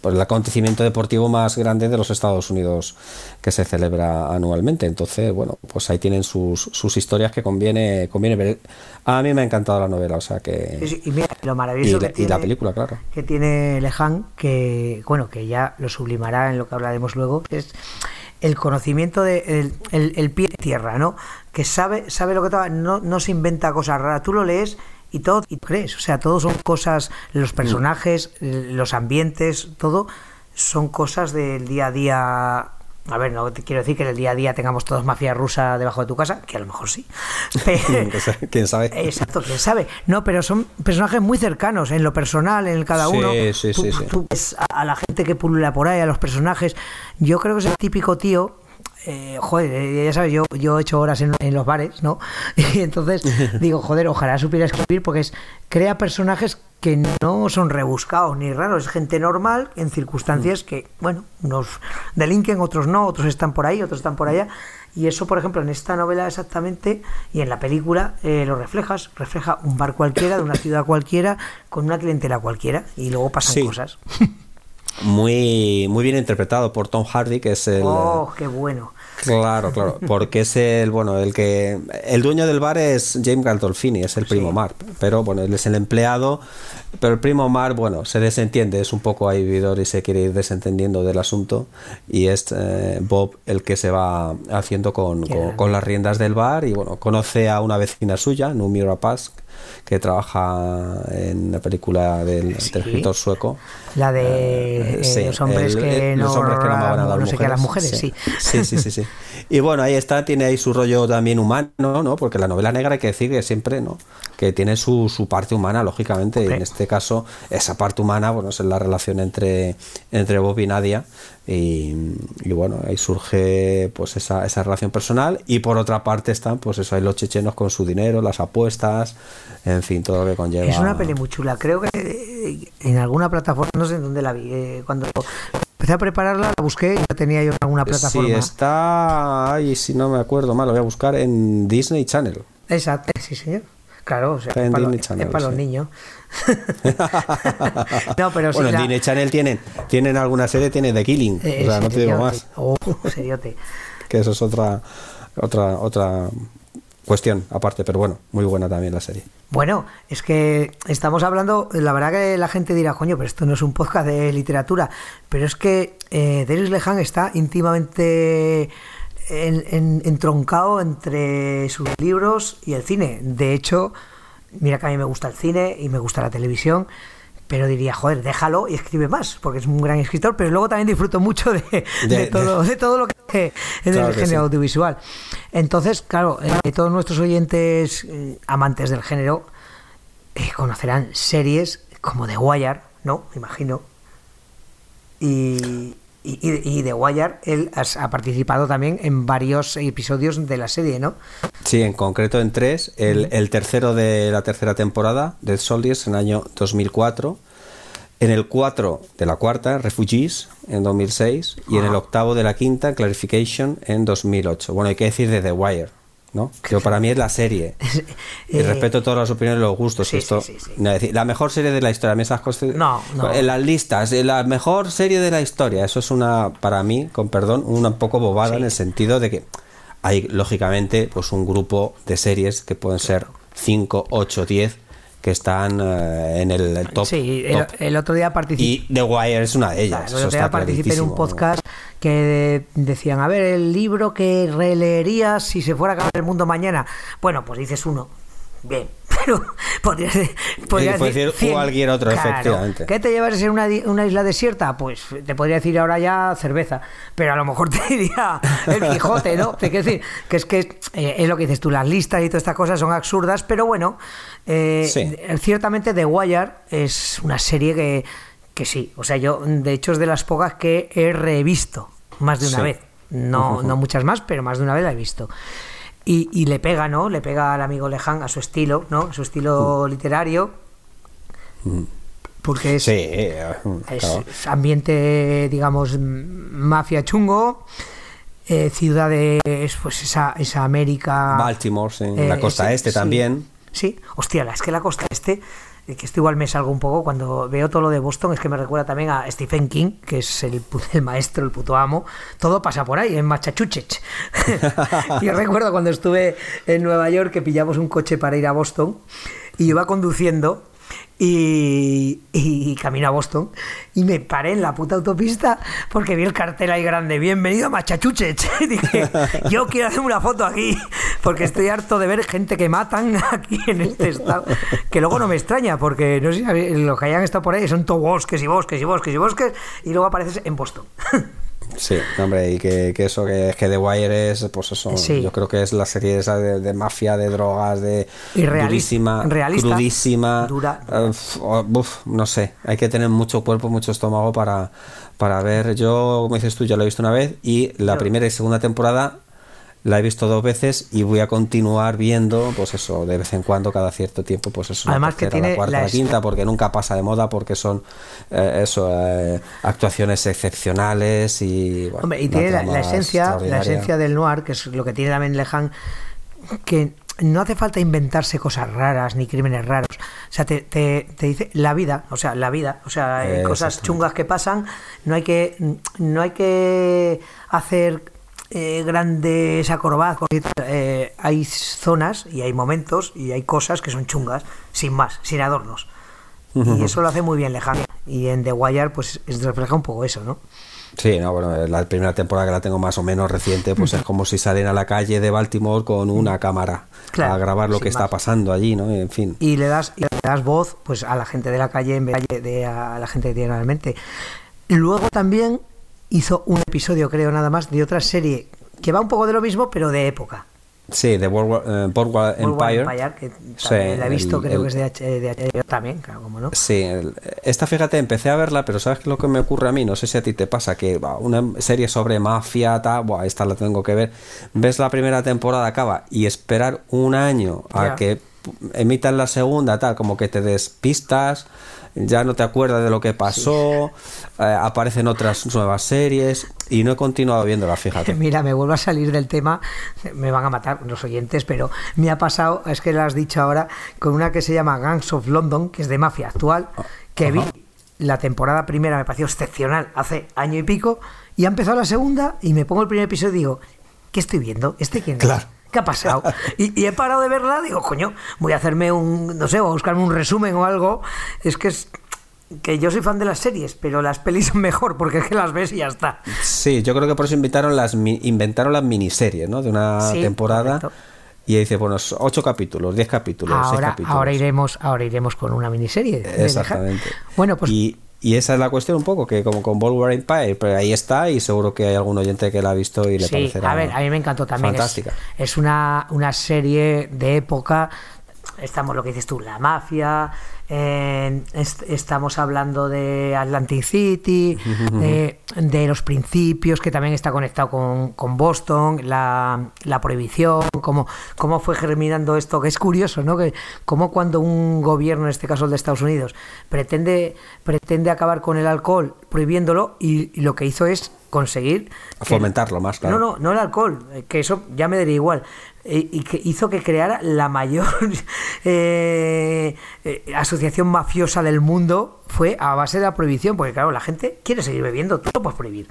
por el acontecimiento deportivo más grande de los Estados Unidos que se celebra anualmente. Entonces, bueno, pues ahí tienen sus, sus historias que conviene, conviene ver. A mí me ha encantado la novela, o sea que. y mira, lo maravilloso que tiene, la película, claro. Que tiene Lehan, que, bueno, que ya lo sublimará en lo que hablaremos luego, es el conocimiento de el, el, pie de tierra, ¿no? Que sabe, sabe lo que está, no, no se inventa cosas raras. Tú lo lees y todo y crees, o sea, todo son cosas, los personajes, los ambientes, todo son cosas del día a día a ver, no te quiero decir que en el día a día tengamos todos mafia rusa debajo de tu casa, que a lo mejor sí. ¿Quién sabe? Exacto, quién sabe. No, pero son personajes muy cercanos en lo personal, en el cada uno. Sí, sí, sí, tú ves a la gente que pulula por ahí, a los personajes. Yo creo que es el típico tío eh, joder, eh, ya sabes, yo, yo he hecho horas en, los bares, ¿no? Y entonces digo, joder, ojalá supiera escribir porque es, crea personajes que no son rebuscados ni raros, es gente normal en circunstancias mm. que, bueno, unos delinquen, otros no, otros están por ahí, otros están por allá. Y eso, por ejemplo, en esta novela exactamente y en la película eh, lo reflejas. Refleja un bar cualquiera, de una ciudad cualquiera, con una clientela cualquiera, y luego pasan cosas. muy, muy bien interpretado por Tom Hardy, que es el... ¡Oh, qué bueno! Claro, claro, porque es el, bueno, el que... El dueño del bar es James Gandolfini, es el primo Mar, pero bueno, él es el empleado, pero el primo Mar, bueno, se desentiende, es un poco ahí vividor y se quiere ir desentendiendo del asunto, y es eh, Bob el que se va haciendo con, con, las riendas del bar, y bueno, conoce a una vecina suya, Numira Pask, que trabaja en la película del, escritor sueco. La de eh, eh, los hombres que no, amaban a las mujeres. sí. Sí, sí, sí, Y bueno, ahí está, tiene ahí su rollo también humano, ¿no? Porque la novela negra hay que decir que siempre, ¿no? Que tiene su, su parte humana, lógicamente. Y en este caso, esa parte humana, bueno, es la relación entre, entre Bob y Nadia y, bueno, ahí surge pues esa, esa, relación personal y por otra parte están pues eso, hay los chechenos con su dinero, las apuestas, en fin, todo lo que conlleva. Es una peli muy chula, creo que eh, en alguna plataforma, no sé en dónde la vi, eh, cuando empecé a prepararla, la busqué y la tenía yo en alguna plataforma. Sí, está, ay, si no me acuerdo mal, lo voy a buscar en Disney Channel. Exacto, sí señor. Claro, o sea, es para, los niños. no, pero bueno, en Disney Channel tienen, tienen alguna serie, tiene The Killing. o sea, no te digo más. Oh, seriote. que eso es otra, otra, otra cuestión aparte, pero bueno, muy buena también la serie. Bueno, es que estamos hablando, la verdad que la gente dirá, coño, pero esto no es un podcast de literatura, pero es que eh, Lehan está íntimamente entroncado entre sus libros y el cine. De hecho, mira que a mí me gusta el cine y me gusta la televisión, pero diría, joder, déjalo y escribe más, porque es un gran escritor, pero luego también disfruto mucho de, todo, de todo lo que en el género audiovisual. Entonces, claro, eh, todos nuestros oyentes eh, amantes del género eh, conocerán series como The Wire, ¿no? Me imagino. Y, y, The Wire, él ha participado también en varios episodios de la serie, ¿no? Sí, en concreto en tres. El, tercero de la tercera temporada, Dead Soldiers, en el año 2004. En el cuatro de la cuarta, Refugees, en 2006. Y en el octavo de la quinta, Clarification, en 2008. Bueno, hay que decir de The Wire ¿no? Que para mí es la serie. y eh, respeto todas las opiniones y los gustos. esto, la mejor serie de la historia. esas cosas, no, En las listas, la mejor serie de la historia. Eso es una, para mí, con perdón, una poco bobada en el sentido de que hay, lógicamente, pues un grupo de series que pueden ser 5, 8, 10 que están eh, en el, top. Sí, el, otro día participé. Y The Wire es una de ellas. el otro día participé en un podcast que decían: A ver, el libro que releerías si se fuera a acabar el mundo mañana. Bueno, pues dices uno. Bien, pero podrías, decir cualquier otro, efectivamente. ¿Qué te llevas en una, una, isla desierta? Pues te podría decir ahora ya cerveza, pero a lo mejor te diría el Quijote, ¿no? Te quiero decir que es que eh, es lo que dices tú, las listas y todas estas cosas son absurdas, pero bueno, eh, ciertamente The Wire es una serie que, que sí, o sea, yo de hecho es de las pocas que he revisto más de una vez. No, no muchas más, pero más de una vez la he visto. Y, le pega, ¿no? Le pega al amigo Lejan a su estilo, ¿no? A su estilo mm. literario. Mm. Porque es, eh, ambiente, digamos, mafia chungo. Eh, ciudades, pues esa, esa América. Baltimore, en la costa este también. Sí, hostia, es que la costa este que esto igual me salgo un poco cuando veo todo lo de Boston, es que me recuerda también a Stephen King, que es el, maestro, el puto amo. Todo pasa por ahí, en Massachusetts. Yo recuerdo cuando estuve en Nueva York que pillamos un coche para ir a Boston y iba conduciendo y, camino a Boston y me paré en la puta autopista porque vi el cartel ahí grande, bienvenido a Machachuchech. Y dije, yo quiero hacer una foto aquí porque estoy harto de ver gente que matan aquí en este estado. Que luego no me extraña porque no sé los que hayan estado por ahí son todo bosques y bosques y bosques y bosques y luego apareces en Boston. Sí, hombre, y que, que eso, que, que The Wire es, pues eso, Sí. yo creo que es la serie esa de, de mafia, de drogas, de durísima, realista, crudísima, dura. eh, uf, oh, uf, no sé, hay que tener mucho cuerpo, mucho estómago para, para ver. Yo, como dices tú, ya lo he visto una vez y la Pero- primera y segunda temporada la he visto dos veces y voy a continuar viendo, pues eso, de vez en cuando, cada cierto tiempo, pues eso, Además la que tiene la cuarta, la quinta, porque nunca pasa de moda, porque son eh, eso, eh, actuaciones excepcionales y bueno, Hombre, y tiene la, esencia, la esencia del noir, que es lo que tiene también Lehan, que no hace falta inventarse cosas raras ni crímenes raros. O sea, te, te, te dice la vida, o sea, la vida, o sea, Eh, cosas chungas que pasan, no hay que, no hay que hacer eh, grandes acrobacias, eh, hay zonas y hay momentos y hay cosas que son chungas, sin más, sin adornos. Y eso lo hace muy bien Lehan. Y en The Wire, pues es- refleja un poco eso, ¿no? Sí, no, bueno, la primera temporada que la tengo más o menos reciente, pues es como si salen a la calle de Baltimore con una cámara Claro, a grabar lo que está pasando allí, ¿no? En fin. y le das y le das voz pues a la gente de la calle en vez de a la gente que tiene realmente luego también hizo un episodio creo nada más de otra serie que va un poco de lo mismo pero de época Sí, de Boardwalk, eh, Boardwalk Boardwalk Empire. que Sí, la he visto el- creo el- que es de, H, de HBO también claro como no Sí, el- esta fíjate, empecé a verla, pero ¿sabes qué es lo que me ocurre a mí? No sé si a ti te pasa, que va, una serie sobre mafia, tal, buah, esta la tengo que ver. Ves la primera temporada, acaba, y esperar un año a Ya. que emitan la segunda, tal, como que te despistas, ya no te acuerdas de lo que pasó, eh, aparecen otras nuevas series, y no he continuado viéndola, fíjate. Mira, me vuelvo a salir del tema, me van a matar los oyentes, pero me ha pasado, es que lo has dicho ahora, con una que se llama Gangs of London, que es de mafia actual, que vi la temporada primera, me pareció excepcional, hace año y pico, y ha empezado la segunda, y me pongo el primer episodio y digo, ¿qué estoy viendo? ¿Este quién es? Claro. ¿Qué ha pasado? Y, y he parado de verla, digo, coño, voy a hacerme un, no sé, voy a buscarme un resumen o algo. Es que es que yo soy fan de las series, pero las pelis son mejor porque es que las ves y ya está. Sí, yo creo que por eso inventaron las, inventaron las miniseries, ¿no? De una Sí, temporada. correcto. Y dice, bueno, ocho capítulos, diez capítulos, seis ahora, capítulos. ahora iremos ahora iremos con una miniserie. Exactamente. bueno pues y, y esa es la cuestión un poco, que como con Boulevard Empire, pero ahí está y seguro que hay algún oyente que la ha visto y le sí parecerá a ver a mí me encantó también es, fantástica. es una una serie de época estamos lo que dices tú la mafia eh, est- estamos hablando de Atlantic City de, de los principios que también está conectado con, con Boston la, la prohibición cómo, cómo fue germinando esto que es curioso no que cómo cuando un gobierno en este caso el de Estados Unidos pretende pretende acabar con el alcohol prohibiéndolo y, y lo que hizo es conseguir que- Fomentarlo más, claro. no, no, no el alcohol, eh, que eso ya me daría igual. Eh, Y que hizo que creara la mayor eh, eh, asociación mafiosa del mundo fue a base de la prohibición, porque claro, la gente quiere seguir bebiendo, tú lo puedes prohibir.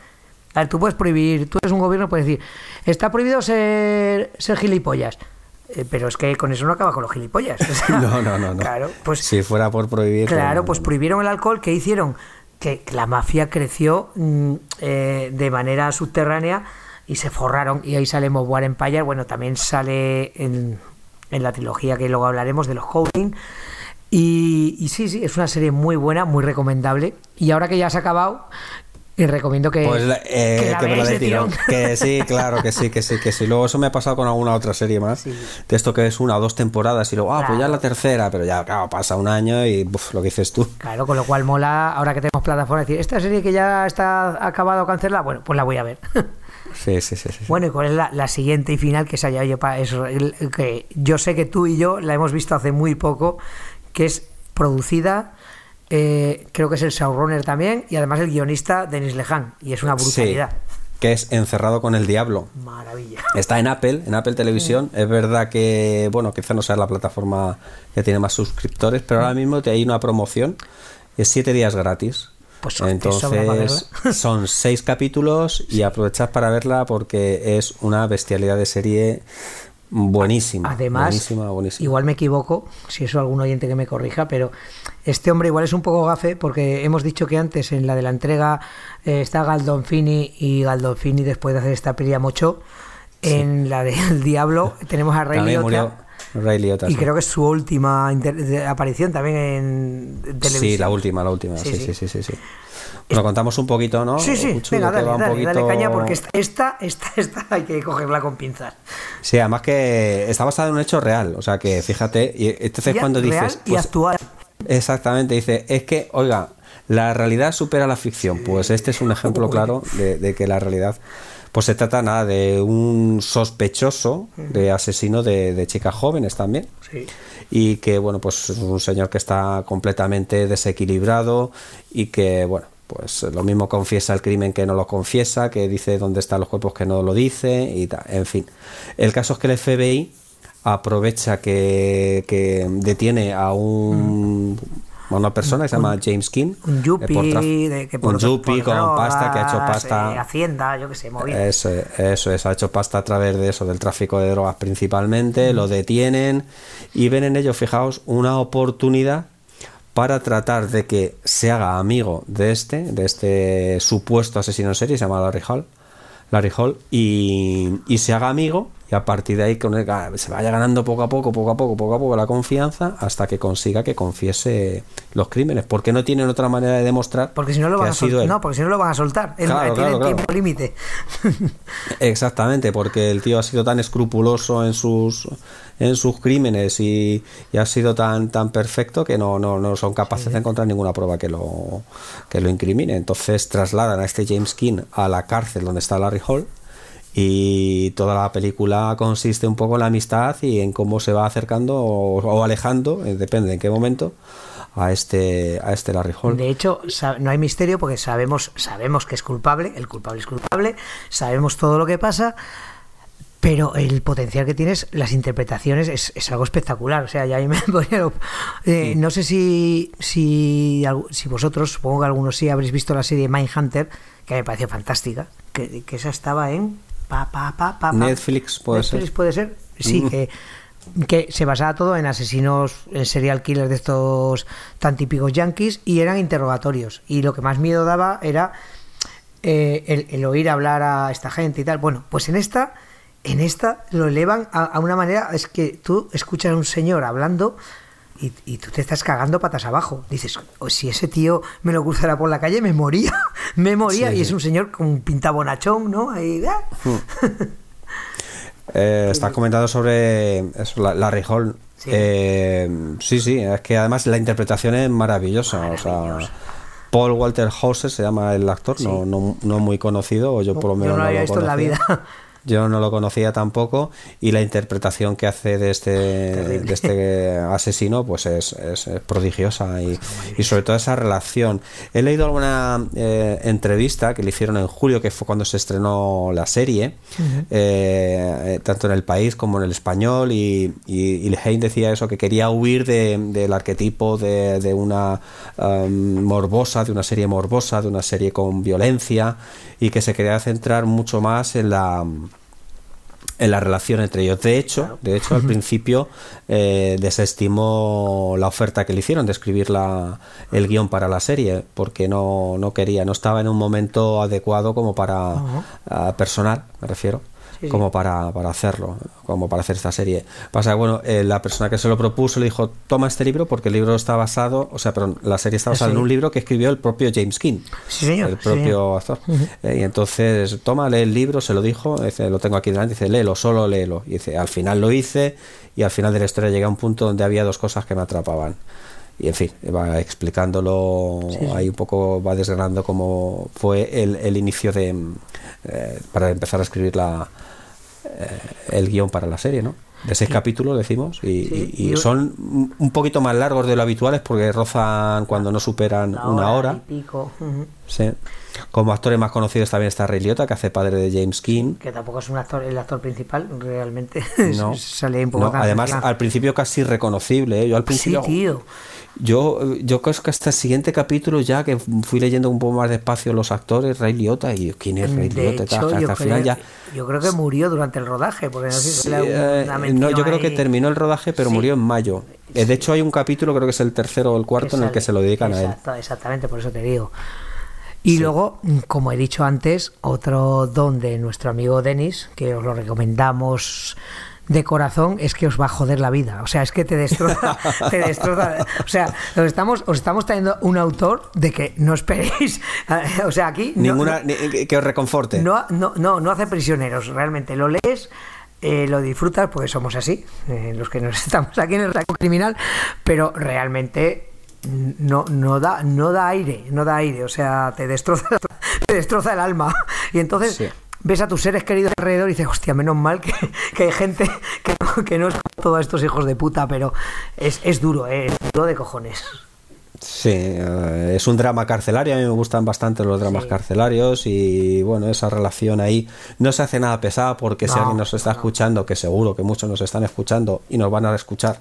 A ver, tú puedes prohibir, tú eres un gobierno, puedes decir, está prohibido ser, ser gilipollas. Eh, pero es que con eso no acaba con los gilipollas. o sea, No, no, no, no. Claro, pues si fuera por prohibir. Claro, no, pues no. prohibieron el alcohol, que hicieron? Que la mafia creció mm, eh, de manera subterránea y se forraron. Y ahí sale War Empire. Bueno, también sale en, en la trilogía que luego hablaremos de los Howling. Y, y sí, sí, es una serie muy buena, muy recomendable. Y ahora que ya se ha acabado, les recomiendo que, Pues eh, que la que me dé de tirón. Que sí, claro, que sí, que sí, que sí. Luego eso me ha pasado con alguna otra serie más. Sí. De esto que es una o dos temporadas y luego, ah, pues ya Claro. la tercera, pero ya, claro, pasa un año y buf, lo que dices tú. Claro, con lo cual mola, ahora que tenemos plataforma, decir, esta serie que ya está acabada o cancelada, bueno, pues la voy a ver. Sí, sí, sí. Bueno, ¿y cuál es la, la siguiente y final que se haya oye, pa- eso, que yo sé que tú y yo la hemos visto hace muy poco, que es producida, eh, creo que es el showrunner también, y además el guionista Denis Lehan, y es una brutalidad. Sí, que es Encerrado con el Diablo. Maravilla. Está en Apple, en Apple Televisión. Es verdad que, bueno, quizá no sea la plataforma que tiene más suscriptores, pero ahora mismo te hay una promoción. Es siete días gratis. Pues Entonces, son seis capítulos y aprovechad para verla porque es una bestialidad de serie buenísima. Además, buenísima, buenísima. igual me equivoco, si eso algún oyente que me corrija, pero este hombre igual es un poco gafe porque hemos dicho que antes en la de la entrega eh, está Galdonfini y Galdonfini después de hacer esta pelea mocho. En la del Diablo tenemos a Ray También Liotta, murió Ray Liotta, y sí. creo que es su última de- aparición también en televisión. Sí, la última, la última. Sí, Sí, sí. sí, sí. Lo contamos un poquito, ¿no? Sí, sí, Uchu, venga, de dale, caña porque esta, esta, esta, esta hay que cogerla con pinzas. Sí, además que está basado en un hecho real. O sea que fíjate, y entonces Ya, cuando real dices. y pues, actual. Exactamente, dice, es que, oiga, la realidad supera la ficción. Pues este es un ejemplo claro de, de que la realidad, pues se trata nada de un sospechoso de asesino de, de chicas jóvenes también. Sí. Y que, bueno, pues es un señor que está completamente desequilibrado y que, bueno, pues lo mismo confiesa el crimen que no lo confiesa, que dice dónde están los cuerpos que no lo dice y tal. En fin, el caso es que el FBI aprovecha que, que detiene a un a una persona que se llama James King Un eh, yuppie, traf- de, que por, un yuppie por con pasta que ha hecho pasta eh, Hacienda, yo que sé, movida. eso, es, eso es, ha hecho pasta a través de eso, del tráfico de drogas principalmente, lo detienen y ven en ello, fijaos, una oportunidad para tratar de que se haga amigo de este, de este supuesto asesino en serie, se llama Larry Hall, Larry Hall, y, y se haga amigo y a partir de ahí ah, se vaya ganando poco a poco, poco a poco, poco a poco la confianza hasta que consiga que confiese los crímenes, porque no tienen otra manera de demostrar Porque si no lo que van ha a sido soltar. él. No, porque si no lo van a soltar. Él- Claro, tienen claro, claro. tiempo límite. Exactamente, porque el tío ha sido tan escrupuloso en sus en sus crímenes y, y ha sido tan tan perfecto que no, no, no son capaces de encontrar ninguna prueba que lo que lo incrimine. Entonces trasladan a este James King a la cárcel donde está Larry Hall y toda la película consiste un poco en la amistad y en cómo se va acercando o, o alejando, eh, depende en qué momento, a este a este Larry Hall. De hecho, no hay misterio porque sabemos, sabemos que es culpable, el culpable es culpable, sabemos todo lo que pasa, pero el potencial que tienes, las interpretaciones, es, es algo espectacular. O sea, ya ahí me ponía lo- eh, No sé si, si, si vosotros, supongo que algunos sí, habréis visto la serie Mindhunter, que me pareció fantástica, que, que esa estaba en... Pa, pa, pa, pa, pa. Netflix puede Netflix ser. puede ser. Sí, Mm. que, que se basaba todo en asesinos, en serial killers de estos tan típicos yankees y eran interrogatorios. Y lo que más miedo daba era eh, el, el oír hablar a esta gente y tal. Bueno, pues en esta, en esta lo elevan a, a una manera, es que tú escuchas a un señor hablando y, y tú te estás cagando patas abajo. Dices, "Oh, si ese tío me lo cruzara por la calle, me moría, me moría. Sí, y sí. es un señor con un pintabonachón, ¿no? Ahí, ¡ah! Eh, estás comentando sobre eso, la, Hall. Sí. Eh, sí, sí, es que además la interpretación es maravillosa. O sea, Paul Walter Hauser se llama el actor, no, no, no muy conocido, o yo por lo Yo menos no lo había lo visto en la vida. Yo no lo conocía tampoco y la interpretación que hace de este, de este asesino pues es, es- es prodigiosa y, y sobre todo esa relación. He leído alguna eh, entrevista que le hicieron en julio, que fue cuando se estrenó la serie, eh, eh, tanto en el país como en el español y, y, y Lehane decía eso, que quería huir de- del arquetipo de, de una um, morbosa, de una serie morbosa, de una serie con violencia y que se quería centrar mucho más en la en la relación entre ellos. De hecho, de hecho al principio eh, desestimó la oferta que le hicieron de escribir la, el guion para la serie porque no, no quería, no estaba en un momento adecuado como para personal, me refiero. Sí, como para, para hacerlo, como para hacer esta serie. Pasa que, bueno, eh, la persona que se lo propuso le dijo, toma este libro porque el libro está basado, o sea, perdón, la serie está basada en un libro que escribió el propio James King, Sí, señor, el propio actor. Eh, y entonces, toma, lee el libro, se lo dijo, dice, lo tengo aquí delante, dice, léelo, solo léelo. Y dice, al final lo hice y al final de la historia llegué a un punto donde había dos cosas que me atrapaban. Y en fin, va explicándolo ahí un poco, va desgranando cómo fue el, el inicio de eh, para empezar a escribir la, el guion para la serie, ¿no? De seis capítulos, decimos, y, Sí, y- y y- son un poquito más largos de lo habituales porque rozan cuando no superan La una hora. y pico. Sí. Como actores más conocidos también está Ray Liotta, que hace padre de James King. Que tampoco es un actor, el actor principal, realmente. No, sale un poco no, además, al principio casi reconocible. ¿eh? Yo al principio. Sí, tío. Yo, yo creo que hasta el siguiente capítulo ya que fui leyendo un poco más despacio los actores, Ray Liotta, y quién es Ray Liotta, hecho, hasta el final ya. Yo creo que murió durante el rodaje, porque no sé si sí, eh, no, yo creo que terminó el rodaje, pero sí. murió en mayo. Eh, de hecho, hay un capítulo, creo que es el tercero o el cuarto, en el que se lo dedican a él. Exactamente, por eso te digo. Y sí. luego, como he dicho antes, otro don de nuestro amigo Denis, que os lo recomendamos de corazón es que os va a joder la vida. O sea, es que te destroza, te destroza. O sea, os estamos, os estamos trayendo un autor de que no esperéis. O sea, aquí. Ninguna. No, que os reconforte. No, no, no, no hace prisioneros. Realmente lo lees. Eh, lo disfrutas porque somos así, eh, los que nos estamos aquí en el saco criminal, pero realmente no, no da, no da aire, no da aire, o sea, te destroza, te destroza el alma. Y entonces sí ves a tus seres queridos alrededor y dices, hostia, menos mal que, que hay gente que no, que no, es como todos estos hijos de puta, pero es, es duro, ¿eh? es duro de cojones. Sí, uh, es un drama carcelario, a mí me gustan bastante los dramas sí. carcelarios y bueno, esa relación ahí no se hace nada pesada porque no, si alguien nos está no. escuchando, que seguro que muchos nos están escuchando y nos van a escuchar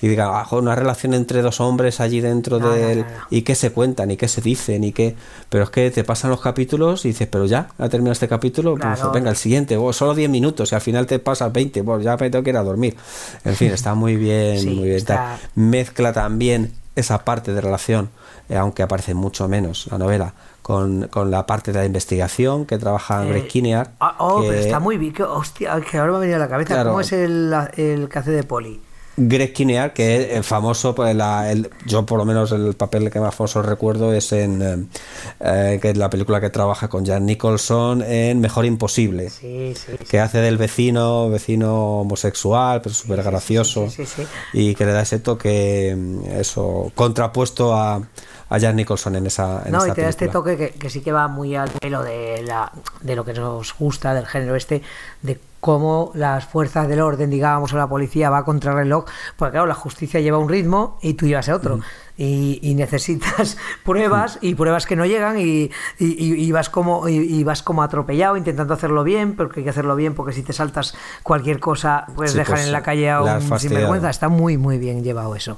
y digan, ah, una relación entre dos hombres allí dentro no, del... y qué se cuentan y qué se dicen y qué... Pero es que te pasan los capítulos y dices, pero ya, ha terminado este capítulo, claro. pues venga, el siguiente, oh, solo 10 minutos y al final te pasas 20, pues ya me tengo que ir a dormir. En fin, está muy bien, sí, muy bien. Está... Mezcla también esa parte de relación, eh, aunque aparece mucho menos la novela, con, con, la parte de la investigación que trabaja eh, Greg Kinnear. Oh, que, pero está muy bien. Que, hostia, que ahora me ha venido a la cabeza. Claro, ¿Cómo es el, el que hace de Poli? Greg Kinnear, que es famoso, pues la, el, yo por lo menos el papel que más famoso recuerdo es en eh, que es la película que trabaja con Jan Nicholson en Mejor Imposible, sí, sí, que sí. hace del vecino, vecino homosexual, pero súper gracioso, y que le da ese toque, eso, contrapuesto a, a Jan Nicholson en esa en No, y te da este toque que, que, sí que va muy al pelo de, la, de lo que nos gusta, del género este, de cómo las fuerzas del orden, digamos, o la policía va contra el reloj, porque claro, la justicia lleva un ritmo y tú llevas otro. Mm. Y, y, necesitas pruebas y pruebas que no llegan y, y, y vas como y, vas como atropellado intentando hacerlo bien porque hay que hacerlo bien porque si te saltas cualquier cosa puedes sí, dejar pues, en la calle a un sinvergüenza está muy muy bien llevado eso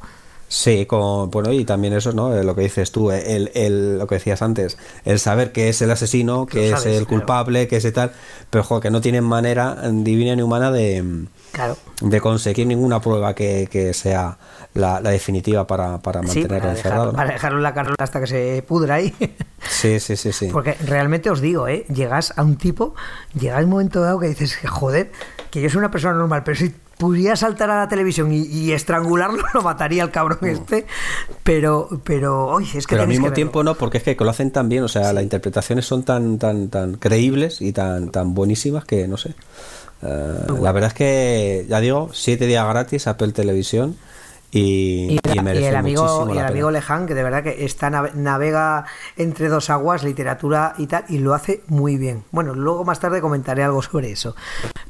Sí, como, bueno, y también eso, ¿no? Lo que dices tú, el, el, lo que decías antes, el saber que es el asesino, que sabes, es el culpable, que es el tal, pero jo, que no tienen manera divina ni humana de, claro. de conseguir ninguna prueba que, que sea la, la, definitiva para, para mantenerlo sí, para encerrado. Dejar, ¿no? Para dejarlo en la cárcel hasta que se pudra ahí. Sí, sí, sí, sí. Porque realmente os digo, ¿eh? Llegas a un tipo, llega el momento dado que dices, joder, que yo soy una persona normal, pero si pudiera saltar a la televisión y, y estrangularlo, lo mataría el cabrón mm. este. Pero, pero, oye, es que. Pero al mismo tiempo no, porque es que lo hacen tan bien, o sea, sí. las interpretaciones son tan, tan, tan creíbles y tan, tan buenísimas que no sé. Uh, bueno. La verdad es que, ya digo, siete días gratis Apple Televisión. Y, y, y, y, el amigo y el amigo Lejan que de verdad que está navega entre dos aguas literatura y tal y lo hace muy bien. Bueno luego más tarde comentaré algo sobre eso.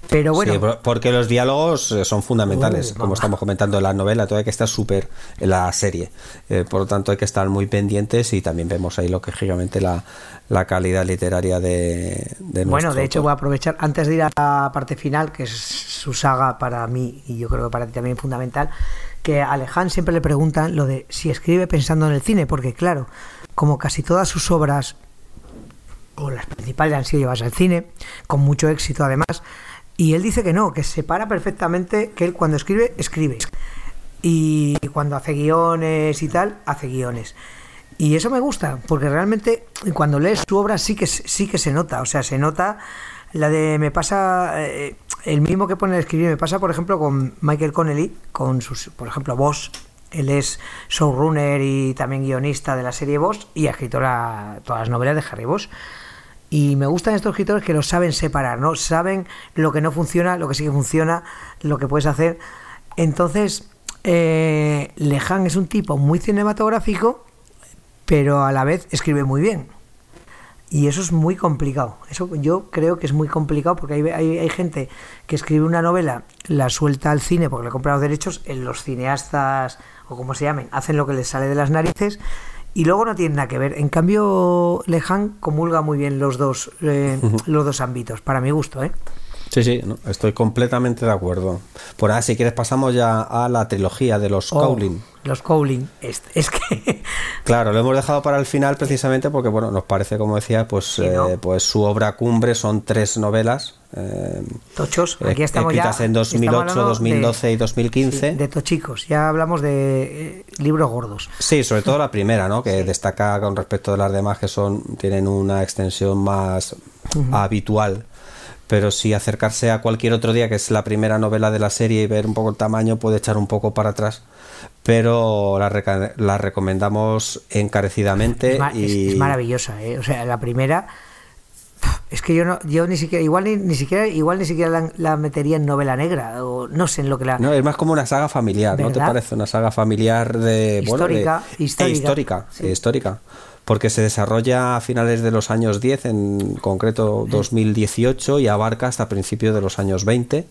Pero bueno. sí, porque los diálogos eh, son fundamentales como estamos comentando en la novela todavía que está súper en la serie. Eh, por lo tanto hay que estar muy pendientes y también vemos ahí lógicamente la, la calidad literaria de, de bueno de hecho autor. voy a aprovechar antes de ir a la parte final que es su saga para mí y yo creo que para ti también fundamental que a Aleján siempre le preguntan lo de si escribe pensando en el cine, porque claro, como casi todas sus obras, o las principales han sido llevadas al cine, con mucho éxito además, y él dice que no, que separa perfectamente que él cuando escribe, escribe. Y cuando hace guiones y tal, hace guiones. Y eso me gusta, porque realmente cuando lees su obra sí que, sí que se nota, o sea, se nota la de me pasa eh, el mismo que pone el escribir me pasa por ejemplo con Michael Connelly con sus por ejemplo Boss. Él es showrunner y también guionista de la serie Boss y escritora todas las novelas de Harry Boss. Y me gustan estos escritores que lo saben separar no saben lo que no funciona lo que sí que funciona lo que puedes hacer. Entonces eh, Lejan es un tipo muy cinematográfico pero a la vez escribe muy bien y eso es muy complicado. Eso yo creo que es muy complicado porque hay, hay, hay, gente que escribe una novela, la suelta al cine porque le compra los derechos, en los cineastas o como se llamen, hacen lo que les sale de las narices y luego no tienen nada que ver. En cambio, Lehan comulga muy bien los dos, eh, los dos ámbitos, para mi gusto, ¿eh? Sí, sí, estoy completamente de acuerdo. Por ahora, si quieres, pasamos ya a la trilogía de los oh, Cowling. Los Cowling, es, es, que. Claro, lo hemos dejado para el final precisamente porque, bueno, nos parece, como decía, pues, eh, pues su obra cumbre son tres novelas. Eh, Tochos, aquí estamos escritas en 2008, 2012 y 2015. de tochicos, ya hablamos de eh, libros gordos. Sí, sobre todo la primera, ¿no? Que destaca con respecto de las demás que son tienen una extensión más habitual pero si acercarse a cualquier otro día, que es la primera novela de la serie, y ver un poco el tamaño, puede echar un poco para atrás. Pero la, la recomendamos encarecidamente. Es, y... es, maravillosa, ¿eh? O sea, la primera. Es que yo no, yo ni siquiera, igual ni, siquiera, igual ni siquiera la, metería en novela negra, o no sé en lo que la. No, es más como una saga familiar, ¿no te parece? Una saga familiar de. Histórica, histórica. histórica, histórica porque se desarrolla a finales de los años 10, en concreto 2018, y abarca hasta principios de los años 20.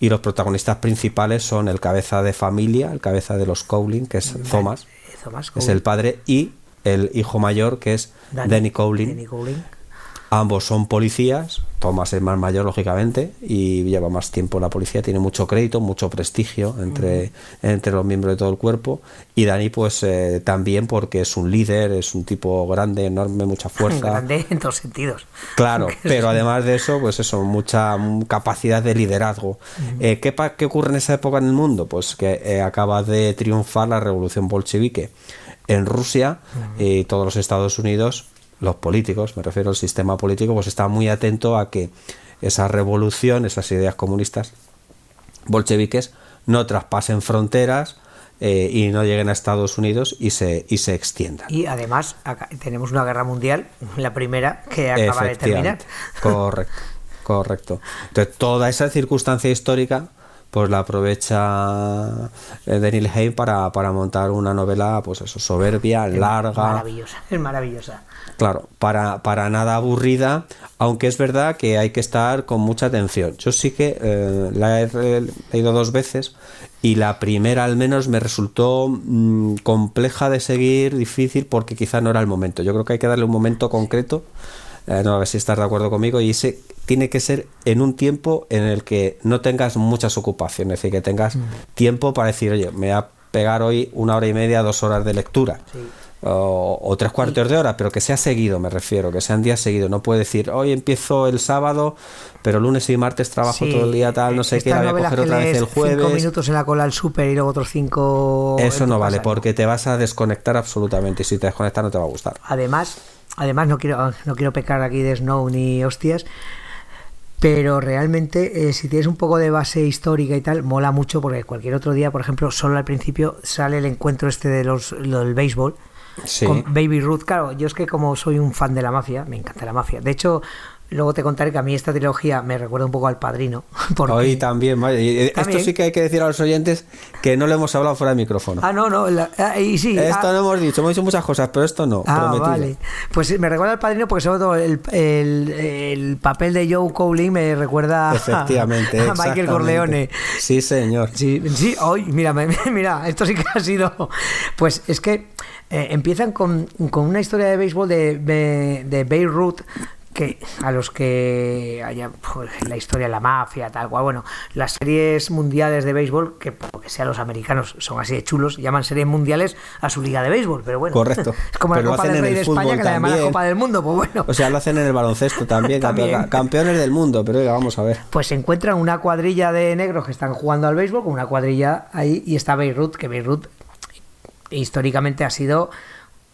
Y los protagonistas principales son el cabeza de familia, el cabeza de los Cowling, que es Thomas, es el padre, y el hijo mayor, que es Danny, Cowling, Ambos son policías, Thomas es más mayor, lógicamente, y lleva más tiempo en la policía, tiene mucho crédito, mucho prestigio entre, entre los miembros de todo el cuerpo. Y Dani, pues eh, también porque es un líder, es un tipo grande, enorme, mucha fuerza. Grande en todos sentidos. Claro, pero además de eso, pues eso, mucha capacidad de liderazgo. Eh, ¿qué, ¿qué, ocurre en esa época en el mundo? Pues que eh, acaba de triunfar la revolución bolchevique en Rusia y todos los Estados Unidos los políticos, me refiero al sistema político, pues está muy atento a que esa revolución, esas ideas comunistas bolcheviques, no traspasen fronteras eh, y no lleguen a Estados Unidos y se, y se extiendan. Y además tenemos una guerra mundial, la primera, que acaba de terminar. Correcto, correcto. Entonces, toda esa circunstancia histórica pues la aprovecha eh, Daniel Hay para, para montar una novela, pues eso, soberbia, larga. Maravillosa, es maravillosa. Claro, para, para nada aburrida, aunque es verdad que hay que estar con mucha atención. Yo sí que eh, la he leído dos veces y la primera al menos me resultó mm, compleja de seguir, difícil, porque quizá no era el momento. Yo creo que hay que darle un momento concreto eh, no, a ver si estás de acuerdo conmigo, y ese tiene que ser en un tiempo en el que no tengas muchas ocupaciones, es decir, que tengas mm. tiempo para decir, oye, me voy a pegar hoy una hora y media, dos horas de lectura. O, tres cuartos de hora, pero que sea seguido, me refiero, que sean días seguidos. No puede decir, hoy empiezo el sábado, pero lunes y martes trabajo todo el día, tal, no sé qué, voy a coger otra vez el jueves. Cinco minutos en la cola al súper y luego otros cinco. Eso no vale, porque te vas a desconectar absolutamente y si te desconectas no te va a gustar. Además, además no quiero, no quiero pecar aquí de Snow ni hostias, pero realmente eh, si tienes un poco de base histórica y tal, mola mucho porque cualquier otro día, por ejemplo, solo al principio sale el encuentro este de los, del béisbol. Con Baby Ruth, claro, yo es que como soy un fan de la mafia, me encanta la mafia. De hecho, Luego te contaré que a mí esta trilogía me recuerda un poco al padrino. Hoy también, Esto sí que hay que decir a los oyentes que no le hemos hablado fuera de micrófono. Ah, no, no. Ah, y sí, esto ah. no hemos dicho, hemos dicho muchas cosas, pero esto no. Ah, vale. Pues me recuerda al padrino porque sobre todo el, el, papel de Joe Cowling me recuerda Efectivamente, a, Michael Corleone. Sí, señor. Sí, sí hoy, mira, mira, esto sí que ha sido. Pues es que eh, empiezan con, con, una historia de béisbol de, de, de Beirut que a los que haya pues, la historia de la mafia, tal cual, bueno, las series mundiales de béisbol, que porque sean los americanos son así de chulos, llaman series mundiales a su liga de béisbol, pero bueno. Correcto. Es como la Copa del Rey de España que la llaman la Copa del Mundo, pues bueno. O sea, lo hacen en el baloncesto también, campeones del mundo, pero vamos a ver. Pues se encuentran una cuadrilla de negros que están jugando al béisbol, con una cuadrilla ahí, y está Beirut, que Beirut históricamente ha sido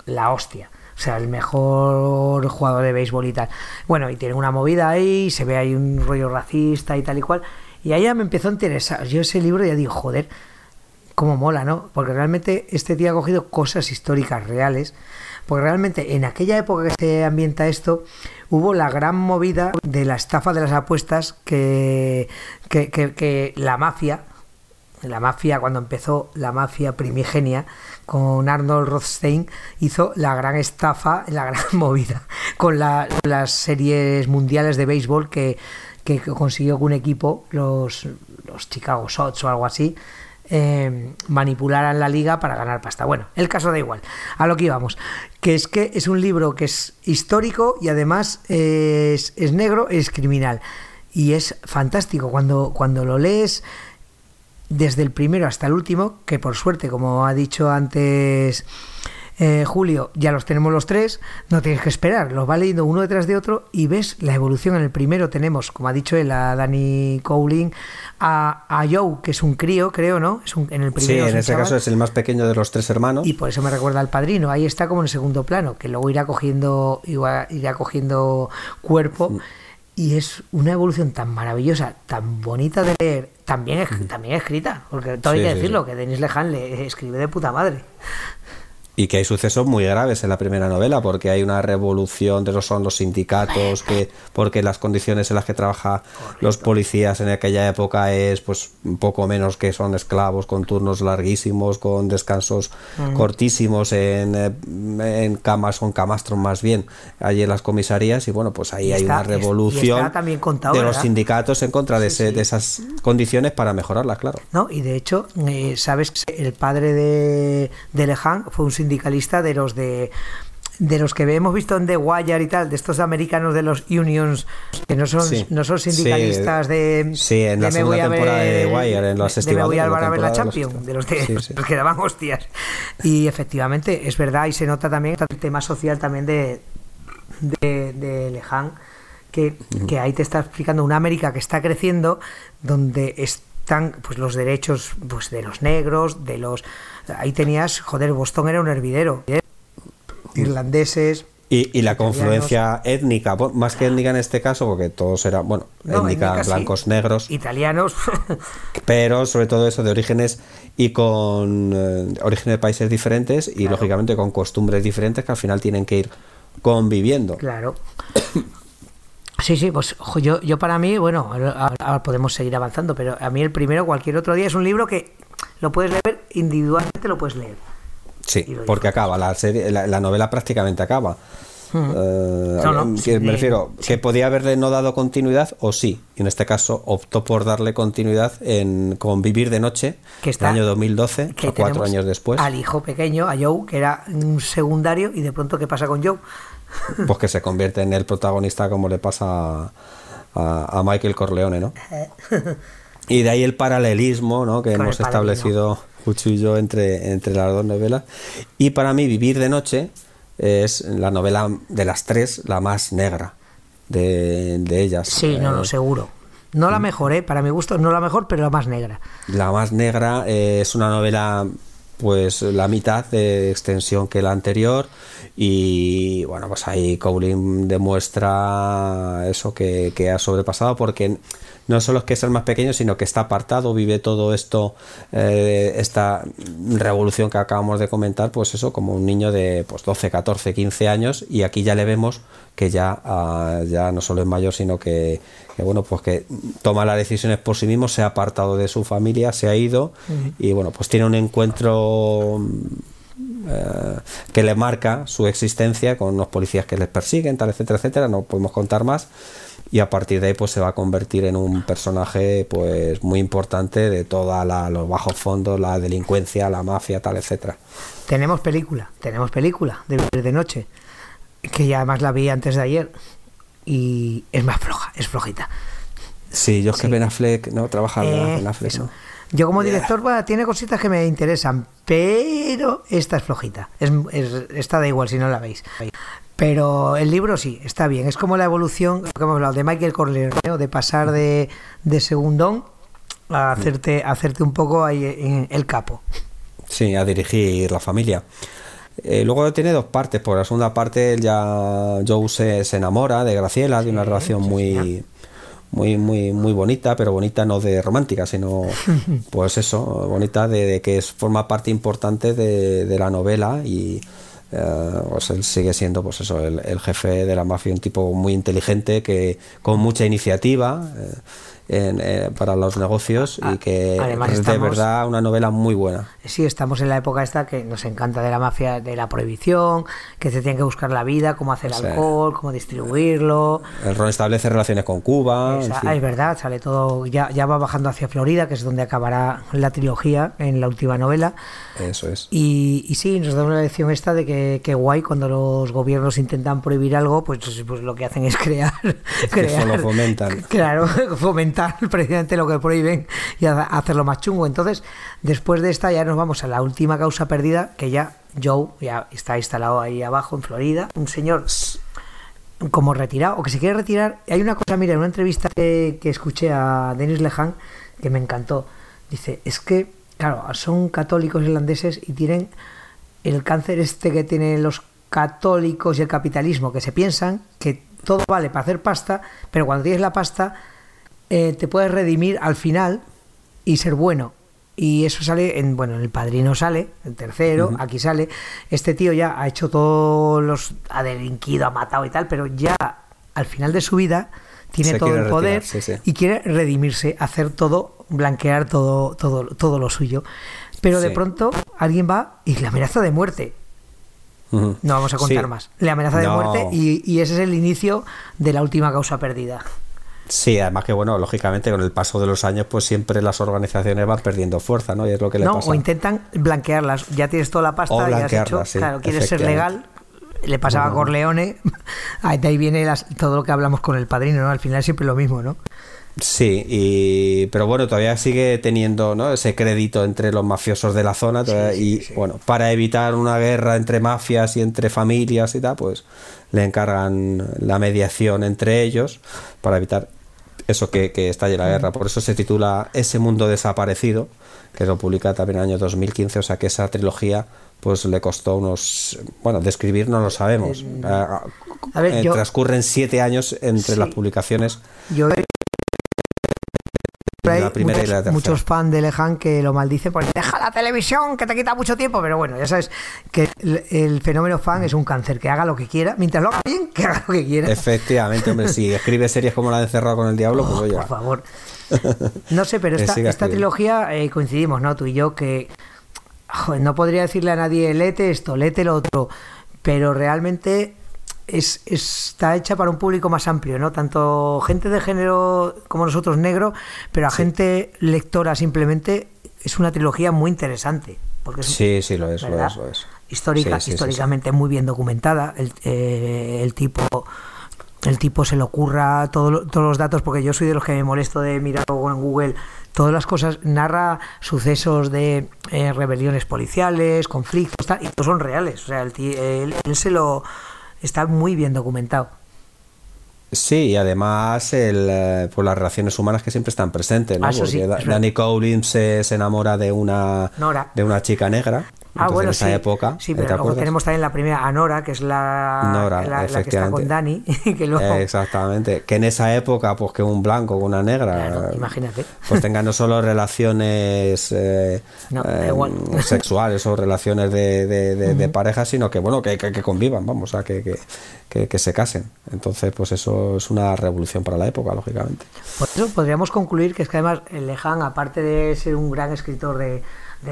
la hostia o sea, el mejor jugador de béisbol y tal. Bueno, y tiene una movida ahí, se ve ahí un rollo racista y tal y cual. Y ahí ya me empezó a interesar. Yo ese libro ya digo, joder, cómo mola, ¿no? Porque realmente este tío ha cogido cosas históricas reales. Porque realmente en aquella época que se ambienta esto, hubo la gran movida de la estafa de las apuestas que, que, que la mafia, la mafia, cuando empezó la mafia primigenia, con Arnold Rothstein, hizo la gran estafa, la gran movida, con las series mundiales de béisbol que, consiguió que un equipo, los, los Chicago Sox o algo así, eh, manipularan la liga para ganar pasta. Bueno, el caso da igual. A lo que íbamos. Que es que es un libro que es histórico y además es, es negro, es criminal. Y es fantástico. Cuando, cuando lo lees desde el primero hasta el último, que por suerte, como ha dicho antes eh, Julio, ya los tenemos los tres, no tienes que esperar, los va leyendo uno detrás de otro y ves la evolución. En el primero tenemos, como ha dicho él, a Danny Cowling, a, a Joe, que es un crío, creo, ¿no? Es un, en el primero sí, en ese caso es el más pequeño de los tres hermanos. Y por eso me recuerda al padrino. Ahí está como en segundo plano, que luego irá cogiendo, irá cogiendo cuerpo. Y es una evolución tan maravillosa, tan bonita de leer, también, también escrita, porque todo hay que decirlo, que Denis Lehan le escribe de puta madre. Y que hay sucesos muy graves en la primera novela, porque hay una revolución de los son los sindicatos, que porque las condiciones en las que trabajan los policías en aquella época es pues un poco menos que son esclavos, con turnos larguísimos, con descansos cortísimos en, eh, en, camas, con camastros más bien, allí en las comisarías, y bueno, pues ahí hay una revolución de los sindicatos en contra de, esas condiciones para mejorarlas, claro. No, y de hecho, eh, sabes que el padre de, de Leján fue un sindicalista de los de de los que hemos visto en The Wire y tal, de estos americanos de los unions, que no son, no son sindicalistas de. Sí, en la segunda temporada de The Wire, en los de me voy a, a ver la Champions, de los, de, los que daban hostias. Y efectivamente, es verdad, y se nota también el tema social también de, de, de Lehan, que, que ahí te está explicando una América que está creciendo, donde están pues los derechos pues de los negros, de los ahí tenías, joder, Boston era un hervidero. ¿eh? Irlandeses. Y, la confluencia étnica, más que étnica en este caso, porque todos eran, bueno, étnica, blancos, negros. Italianos. pero sobre todo eso de orígenes y con eh, orígenes de países diferentes y lógicamente con costumbres diferentes que al final tienen que ir conviviendo. Claro. Sí, sí, pues yo, yo para mí, bueno, ahora podemos seguir avanzando, pero a mí el primero, cualquier otro día, es un libro que lo puedes leer individualmente, lo puedes leer. Sí, porque acaba, la, serie, la, novela prácticamente acaba. Hmm. Eh, me refiero, que podía haberle no dado continuidad o sí. En este caso optó por darle continuidad en, con Vivir de Noche, que está, el año 2012, que cuatro años después. Al hijo pequeño, a Joe, que era un secundario, y de pronto, ¿qué pasa con Joe? Pues que se convierte en el protagonista como le pasa a, a Michael Corleone, ¿no? Y de ahí el paralelismo ¿no? que hemos establecido Juchu y yo entre, entre las dos novelas. Y para mí, Vivir de Noche es la novela de las tres la más negra de, ellas. Sí, no, lo eh, seguro. No la mejor, ¿eh? para mi gusto, no la mejor, pero la más negra. La más negra eh, es una novela, pues la mitad de extensión que la anterior. Y bueno, pues ahí Cowling demuestra eso que, que ha sobrepasado, porque no solo es que es el más pequeño, sino que está apartado, vive todo esto, eh, esta revolución que acabamos de comentar, pues eso, como un niño de pues 12, 14, 15 años, y aquí ya le vemos que ya, ah, ya no solo es mayor, sino que, bueno, pues que toma las decisiones por sí mismo, se ha apartado de su familia, se ha ido, y bueno, pues tiene un encuentro eh, que le marca su existencia con unos policías que les persiguen, tal, etcétera, etcétera, no podemos contar más y a partir de ahí pues se va a convertir en un personaje pues muy importante de toda los bajos fondos, la delincuencia, la mafia, tal, etcétera. Tenemos película, tenemos película de de noche, que ya además la vi antes de ayer y es más floja, es flojita. Sí, yo es que Ben Affleck, ¿no? Trabaja en Ben Affleck, Yo como director tiene cositas que me interesan, pero esta es flojita. Es, esta da igual si no la veis. Pero el libro sí, está bien. Es como la evolución, que hemos hablado, de Michael Corleone, de pasar de, de segundón a hacerte, hacerte un poco ahí en el capo. Sí, a dirigir la familia. Eh, luego tiene dos partes. Por la segunda parte, ya Joe se, enamora de Graciela, de una relación muy, muy, muy, muy bonita, pero bonita no de romántica, sino, pues eso, bonita de, que es, forma parte importante de, de la novela y eh, pues él sigue siendo pues eso el, jefe de la mafia un tipo muy inteligente que con mucha iniciativa eh, eh, para los negocios y Ah, que además es de estamos- verdad una novela muy buena. Sí, estamos en la época esta que nos encanta de la mafia, de la prohibición, que se tiene que buscar la vida, cómo hacer Sí. alcohol, cómo distribuirlo. El Ron establece relaciones con Cuba. en fin. ah, es verdad, sale todo, ya, ya va bajando hacia Florida, que es donde acabará la trilogía en la última novela. Eso es. Y, y sí, nos da una lección esta de que, que guay cuando los gobiernos intentan prohibir algo, pues, pues lo que hacen es crear. crear lo fomentan. Claro, fomentar precisamente lo que prohíben y ha- hacerlo más chungo. Entonces, después de esta ya nos vamos a la última causa perdida, que ya Joe ya está instalado ahí abajo en Florida, un señor como retirado o que se quiere retirar. Hay una cosa, mira, en una entrevista que, que escuché a Denis Lehan que me encantó. Dice, es que, claro, son católicos irlandeses y tienen el cáncer este que tienen los católicos y el capitalismo, que se piensan que todo vale para hacer pasta, pero cuando tienes la pasta eh, te puedes redimir al final y ser bueno. Y eso sale en, bueno, en el padrino sale, el tercero, aquí sale. Este tío ya ha hecho todos los. ha delinquido, ha matado y tal, pero ya al final de su vida tiene Se todo el poder retirar, sí, sí. y quiere redimirse, hacer todo, blanquear todo, todo, todo lo suyo. Pero de pronto alguien va y le amenaza de muerte. No vamos a contar Sí. más. Le amenaza de No. muerte y, y ese es el inicio de la última causa perdida. Sí, además que bueno, lógicamente con el paso de los años, pues siempre las organizaciones van perdiendo fuerza, ¿no? Y es lo que le No, pasa. o intentan blanquearlas. Ya tienes toda la pasta, O ya has hecho. sí, claro, quieres ser legal. Le pasaba a Corleone. Ahí de ahí viene las- todo lo que hablamos con el padrino, ¿no? Al final siempre lo mismo, ¿no? Sí, y, pero bueno, todavía sigue teniendo ¿no? ese crédito entre los mafiosos de la zona todavía- y bueno, para evitar una guerra entre mafias y entre familias y tal, pues le encargan la mediación entre ellos para evitar eso que, que estalle la guerra. Por eso se titula Ese mundo desaparecido, que lo publica también en el año 2015, o sea que esa trilogía pues le costó unos, bueno, de escribir no lo sabemos. A ver, eh, yo- transcurren siete años entre Sí. las publicaciones Yo hay la primera y muchos, la tercera. muchos fans de Lejan que lo maldicen porque deja la televisión que te quita mucho tiempo, pero bueno, ya sabes que el, el fenómeno fan es un cáncer, que haga lo que quiera, mientras lo haga bien, que haga lo que quiera. Efectivamente, hombre, si escribe series como la de Encerrado con el Diablo, pues oye. Por favor. No sé, pero esta, trilogía eh, coincidimos, ¿no? Tú y yo, que joder, no podría decirle a nadie, léete esto, léete lo otro, pero realmente es, está hecha para un público más amplio, ¿no? Tanto gente de género como nosotros negro, pero a gente lectora simplemente es una trilogía muy interesante. Porque es, Sí, sí, lo es, lo es, lo es. Histórica, Sí, sí, sí, históricamente muy bien documentada. El, eh, el tipo el tipo se le ocurra todo todos los datos, porque yo soy de los que me molesto de mirar en Google todas las cosas, narra sucesos de eh, rebeliones policiales, conflictos, tal, y todos son reales. O sea, el ti- él, él se lo está muy bien documentado. Sí, y además el, eh, pues las relaciones humanas que siempre están presentes, ¿no? Ah, Porque sí. Danny Collins se, se enamora de una Nora. de una chica negra. Ah, Entonces, bueno, en esa sí. época, Sí, ¿te pero luego acuerdas? tenemos también la primera, a Nora, que es la, Nora, la, la que está con. Dani, que luego... Exactamente. Que en esa época, pues que un blanco con una negra, Claro, eh, imagínate. pues tengan no solo relaciones eh, No, eh, sexuales o relaciones de, de, de- de pareja, sino que bueno, que, que- que convivan, vamos, a que, que, que- que se casen. Entonces, pues eso es una revolución para la época, lógicamente. Por eso podríamos concluir que es que además Lejan, aparte de ser un gran escritor de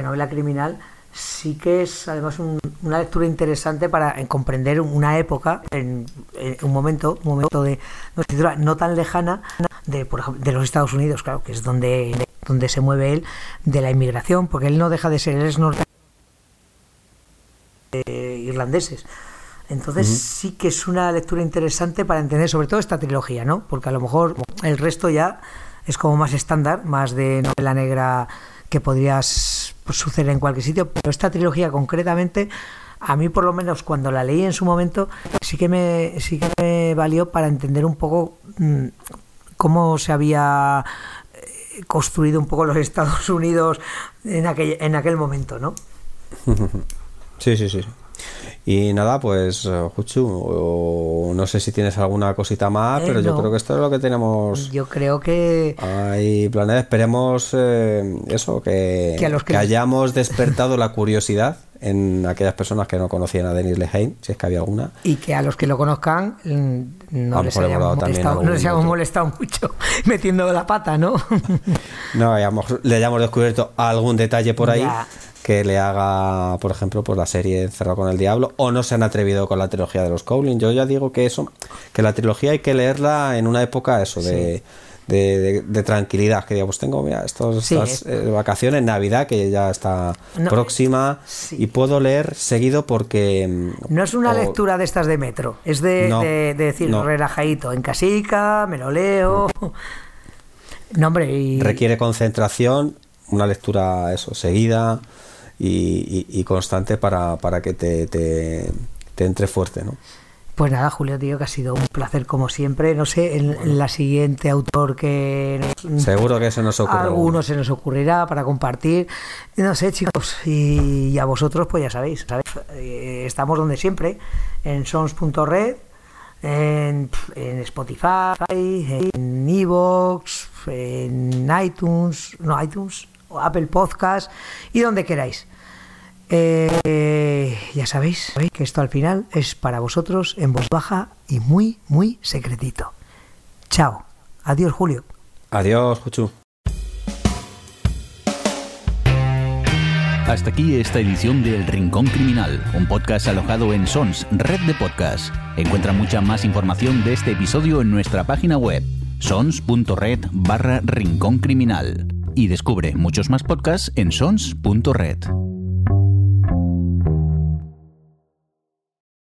novela criminal, sí que es además un- una lectura interesante para comprender una época, en, en un momento, un momento de una escritura no tan lejana de, por ejemplo, de los Estados Unidos, claro, que es donde, donde se mueve él, de la inmigración, porque él no deja de ser, él es norte eh, irlandeses. Entonces sí que es una lectura interesante para entender sobre todo esta trilogía, ¿no? Porque a lo mejor el resto ya es como más estándar, más de novela negra que podrías suceder en cualquier sitio, pero esta trilogía concretamente a mí por lo menos cuando la leí en su momento sí que me sí que me valió para entender un poco mm, cómo se había eh, construido un poco los Estados Unidos en aquel en aquel momento, ¿no? Sí, sí, sí. Y nada, pues, eh, Juchu, no sé si tienes alguna cosita más, Eh, pero yo creo que esto es lo que tenemos. Yo creo que Hay planes, esperemos eh, eso, que, Que a los que- que hayamos despertado la curiosidad en aquellas personas que no conocían a Denis Lehane, si es que había alguna. y que a los que lo conozcan mm, no les hayamos molestado, no les algún hayamos otro. molestado mucho metiendo la pata, ¿no? No, hayamos- le hayamos descubierto algún detalle por ahí Ya. que le haga, por ejemplo, pues la serie Encerrado con el Diablo, o no se han atrevido con la trilogía de los Cowling. Yo ya digo que eso, que la trilogía hay que leerla en una época eso de, de, de- de tranquilidad, que digamos, tengo, mira, estos, Sí, estas es- eh, vacaciones, Navidad, que ya está No, próxima, sí. y puedo leer seguido porque... mm, No es una o- lectura de estas de metro, es de, No, de- de decir no. relajadito, en casica, me lo leo. No, hombre, y requiere concentración, una lectura eso, seguida y, y- y constante para, para que te, te, te entre fuerte, ¿no? Pues nada, Julio, tío, que ha sido un placer como siempre. No sé, en, la siguiente autor que nos- Seguro que se nos ocurre. alguno se nos ocurrirá para compartir. No sé, chicos, y, y a vosotros, pues ya sabéis, ¿sabéis? Eh, estamos donde siempre, en sons.red, en, en Spotify, en Evox, en iTunes, no iTunes, o Apple Podcast y donde queráis. Eh, ya sabéis, sabéis que esto al final es para vosotros en voz baja y muy, muy secretito. Chao. Adiós, Julio. Adiós, Juchu. Hasta aquí esta edición de El Rincón Criminal, un podcast alojado en Sons, red de podcast. Encuentra mucha más información de este episodio en nuestra página web, sons.red barra Rincón Criminal. Y descubre muchos más podcasts en sons.red.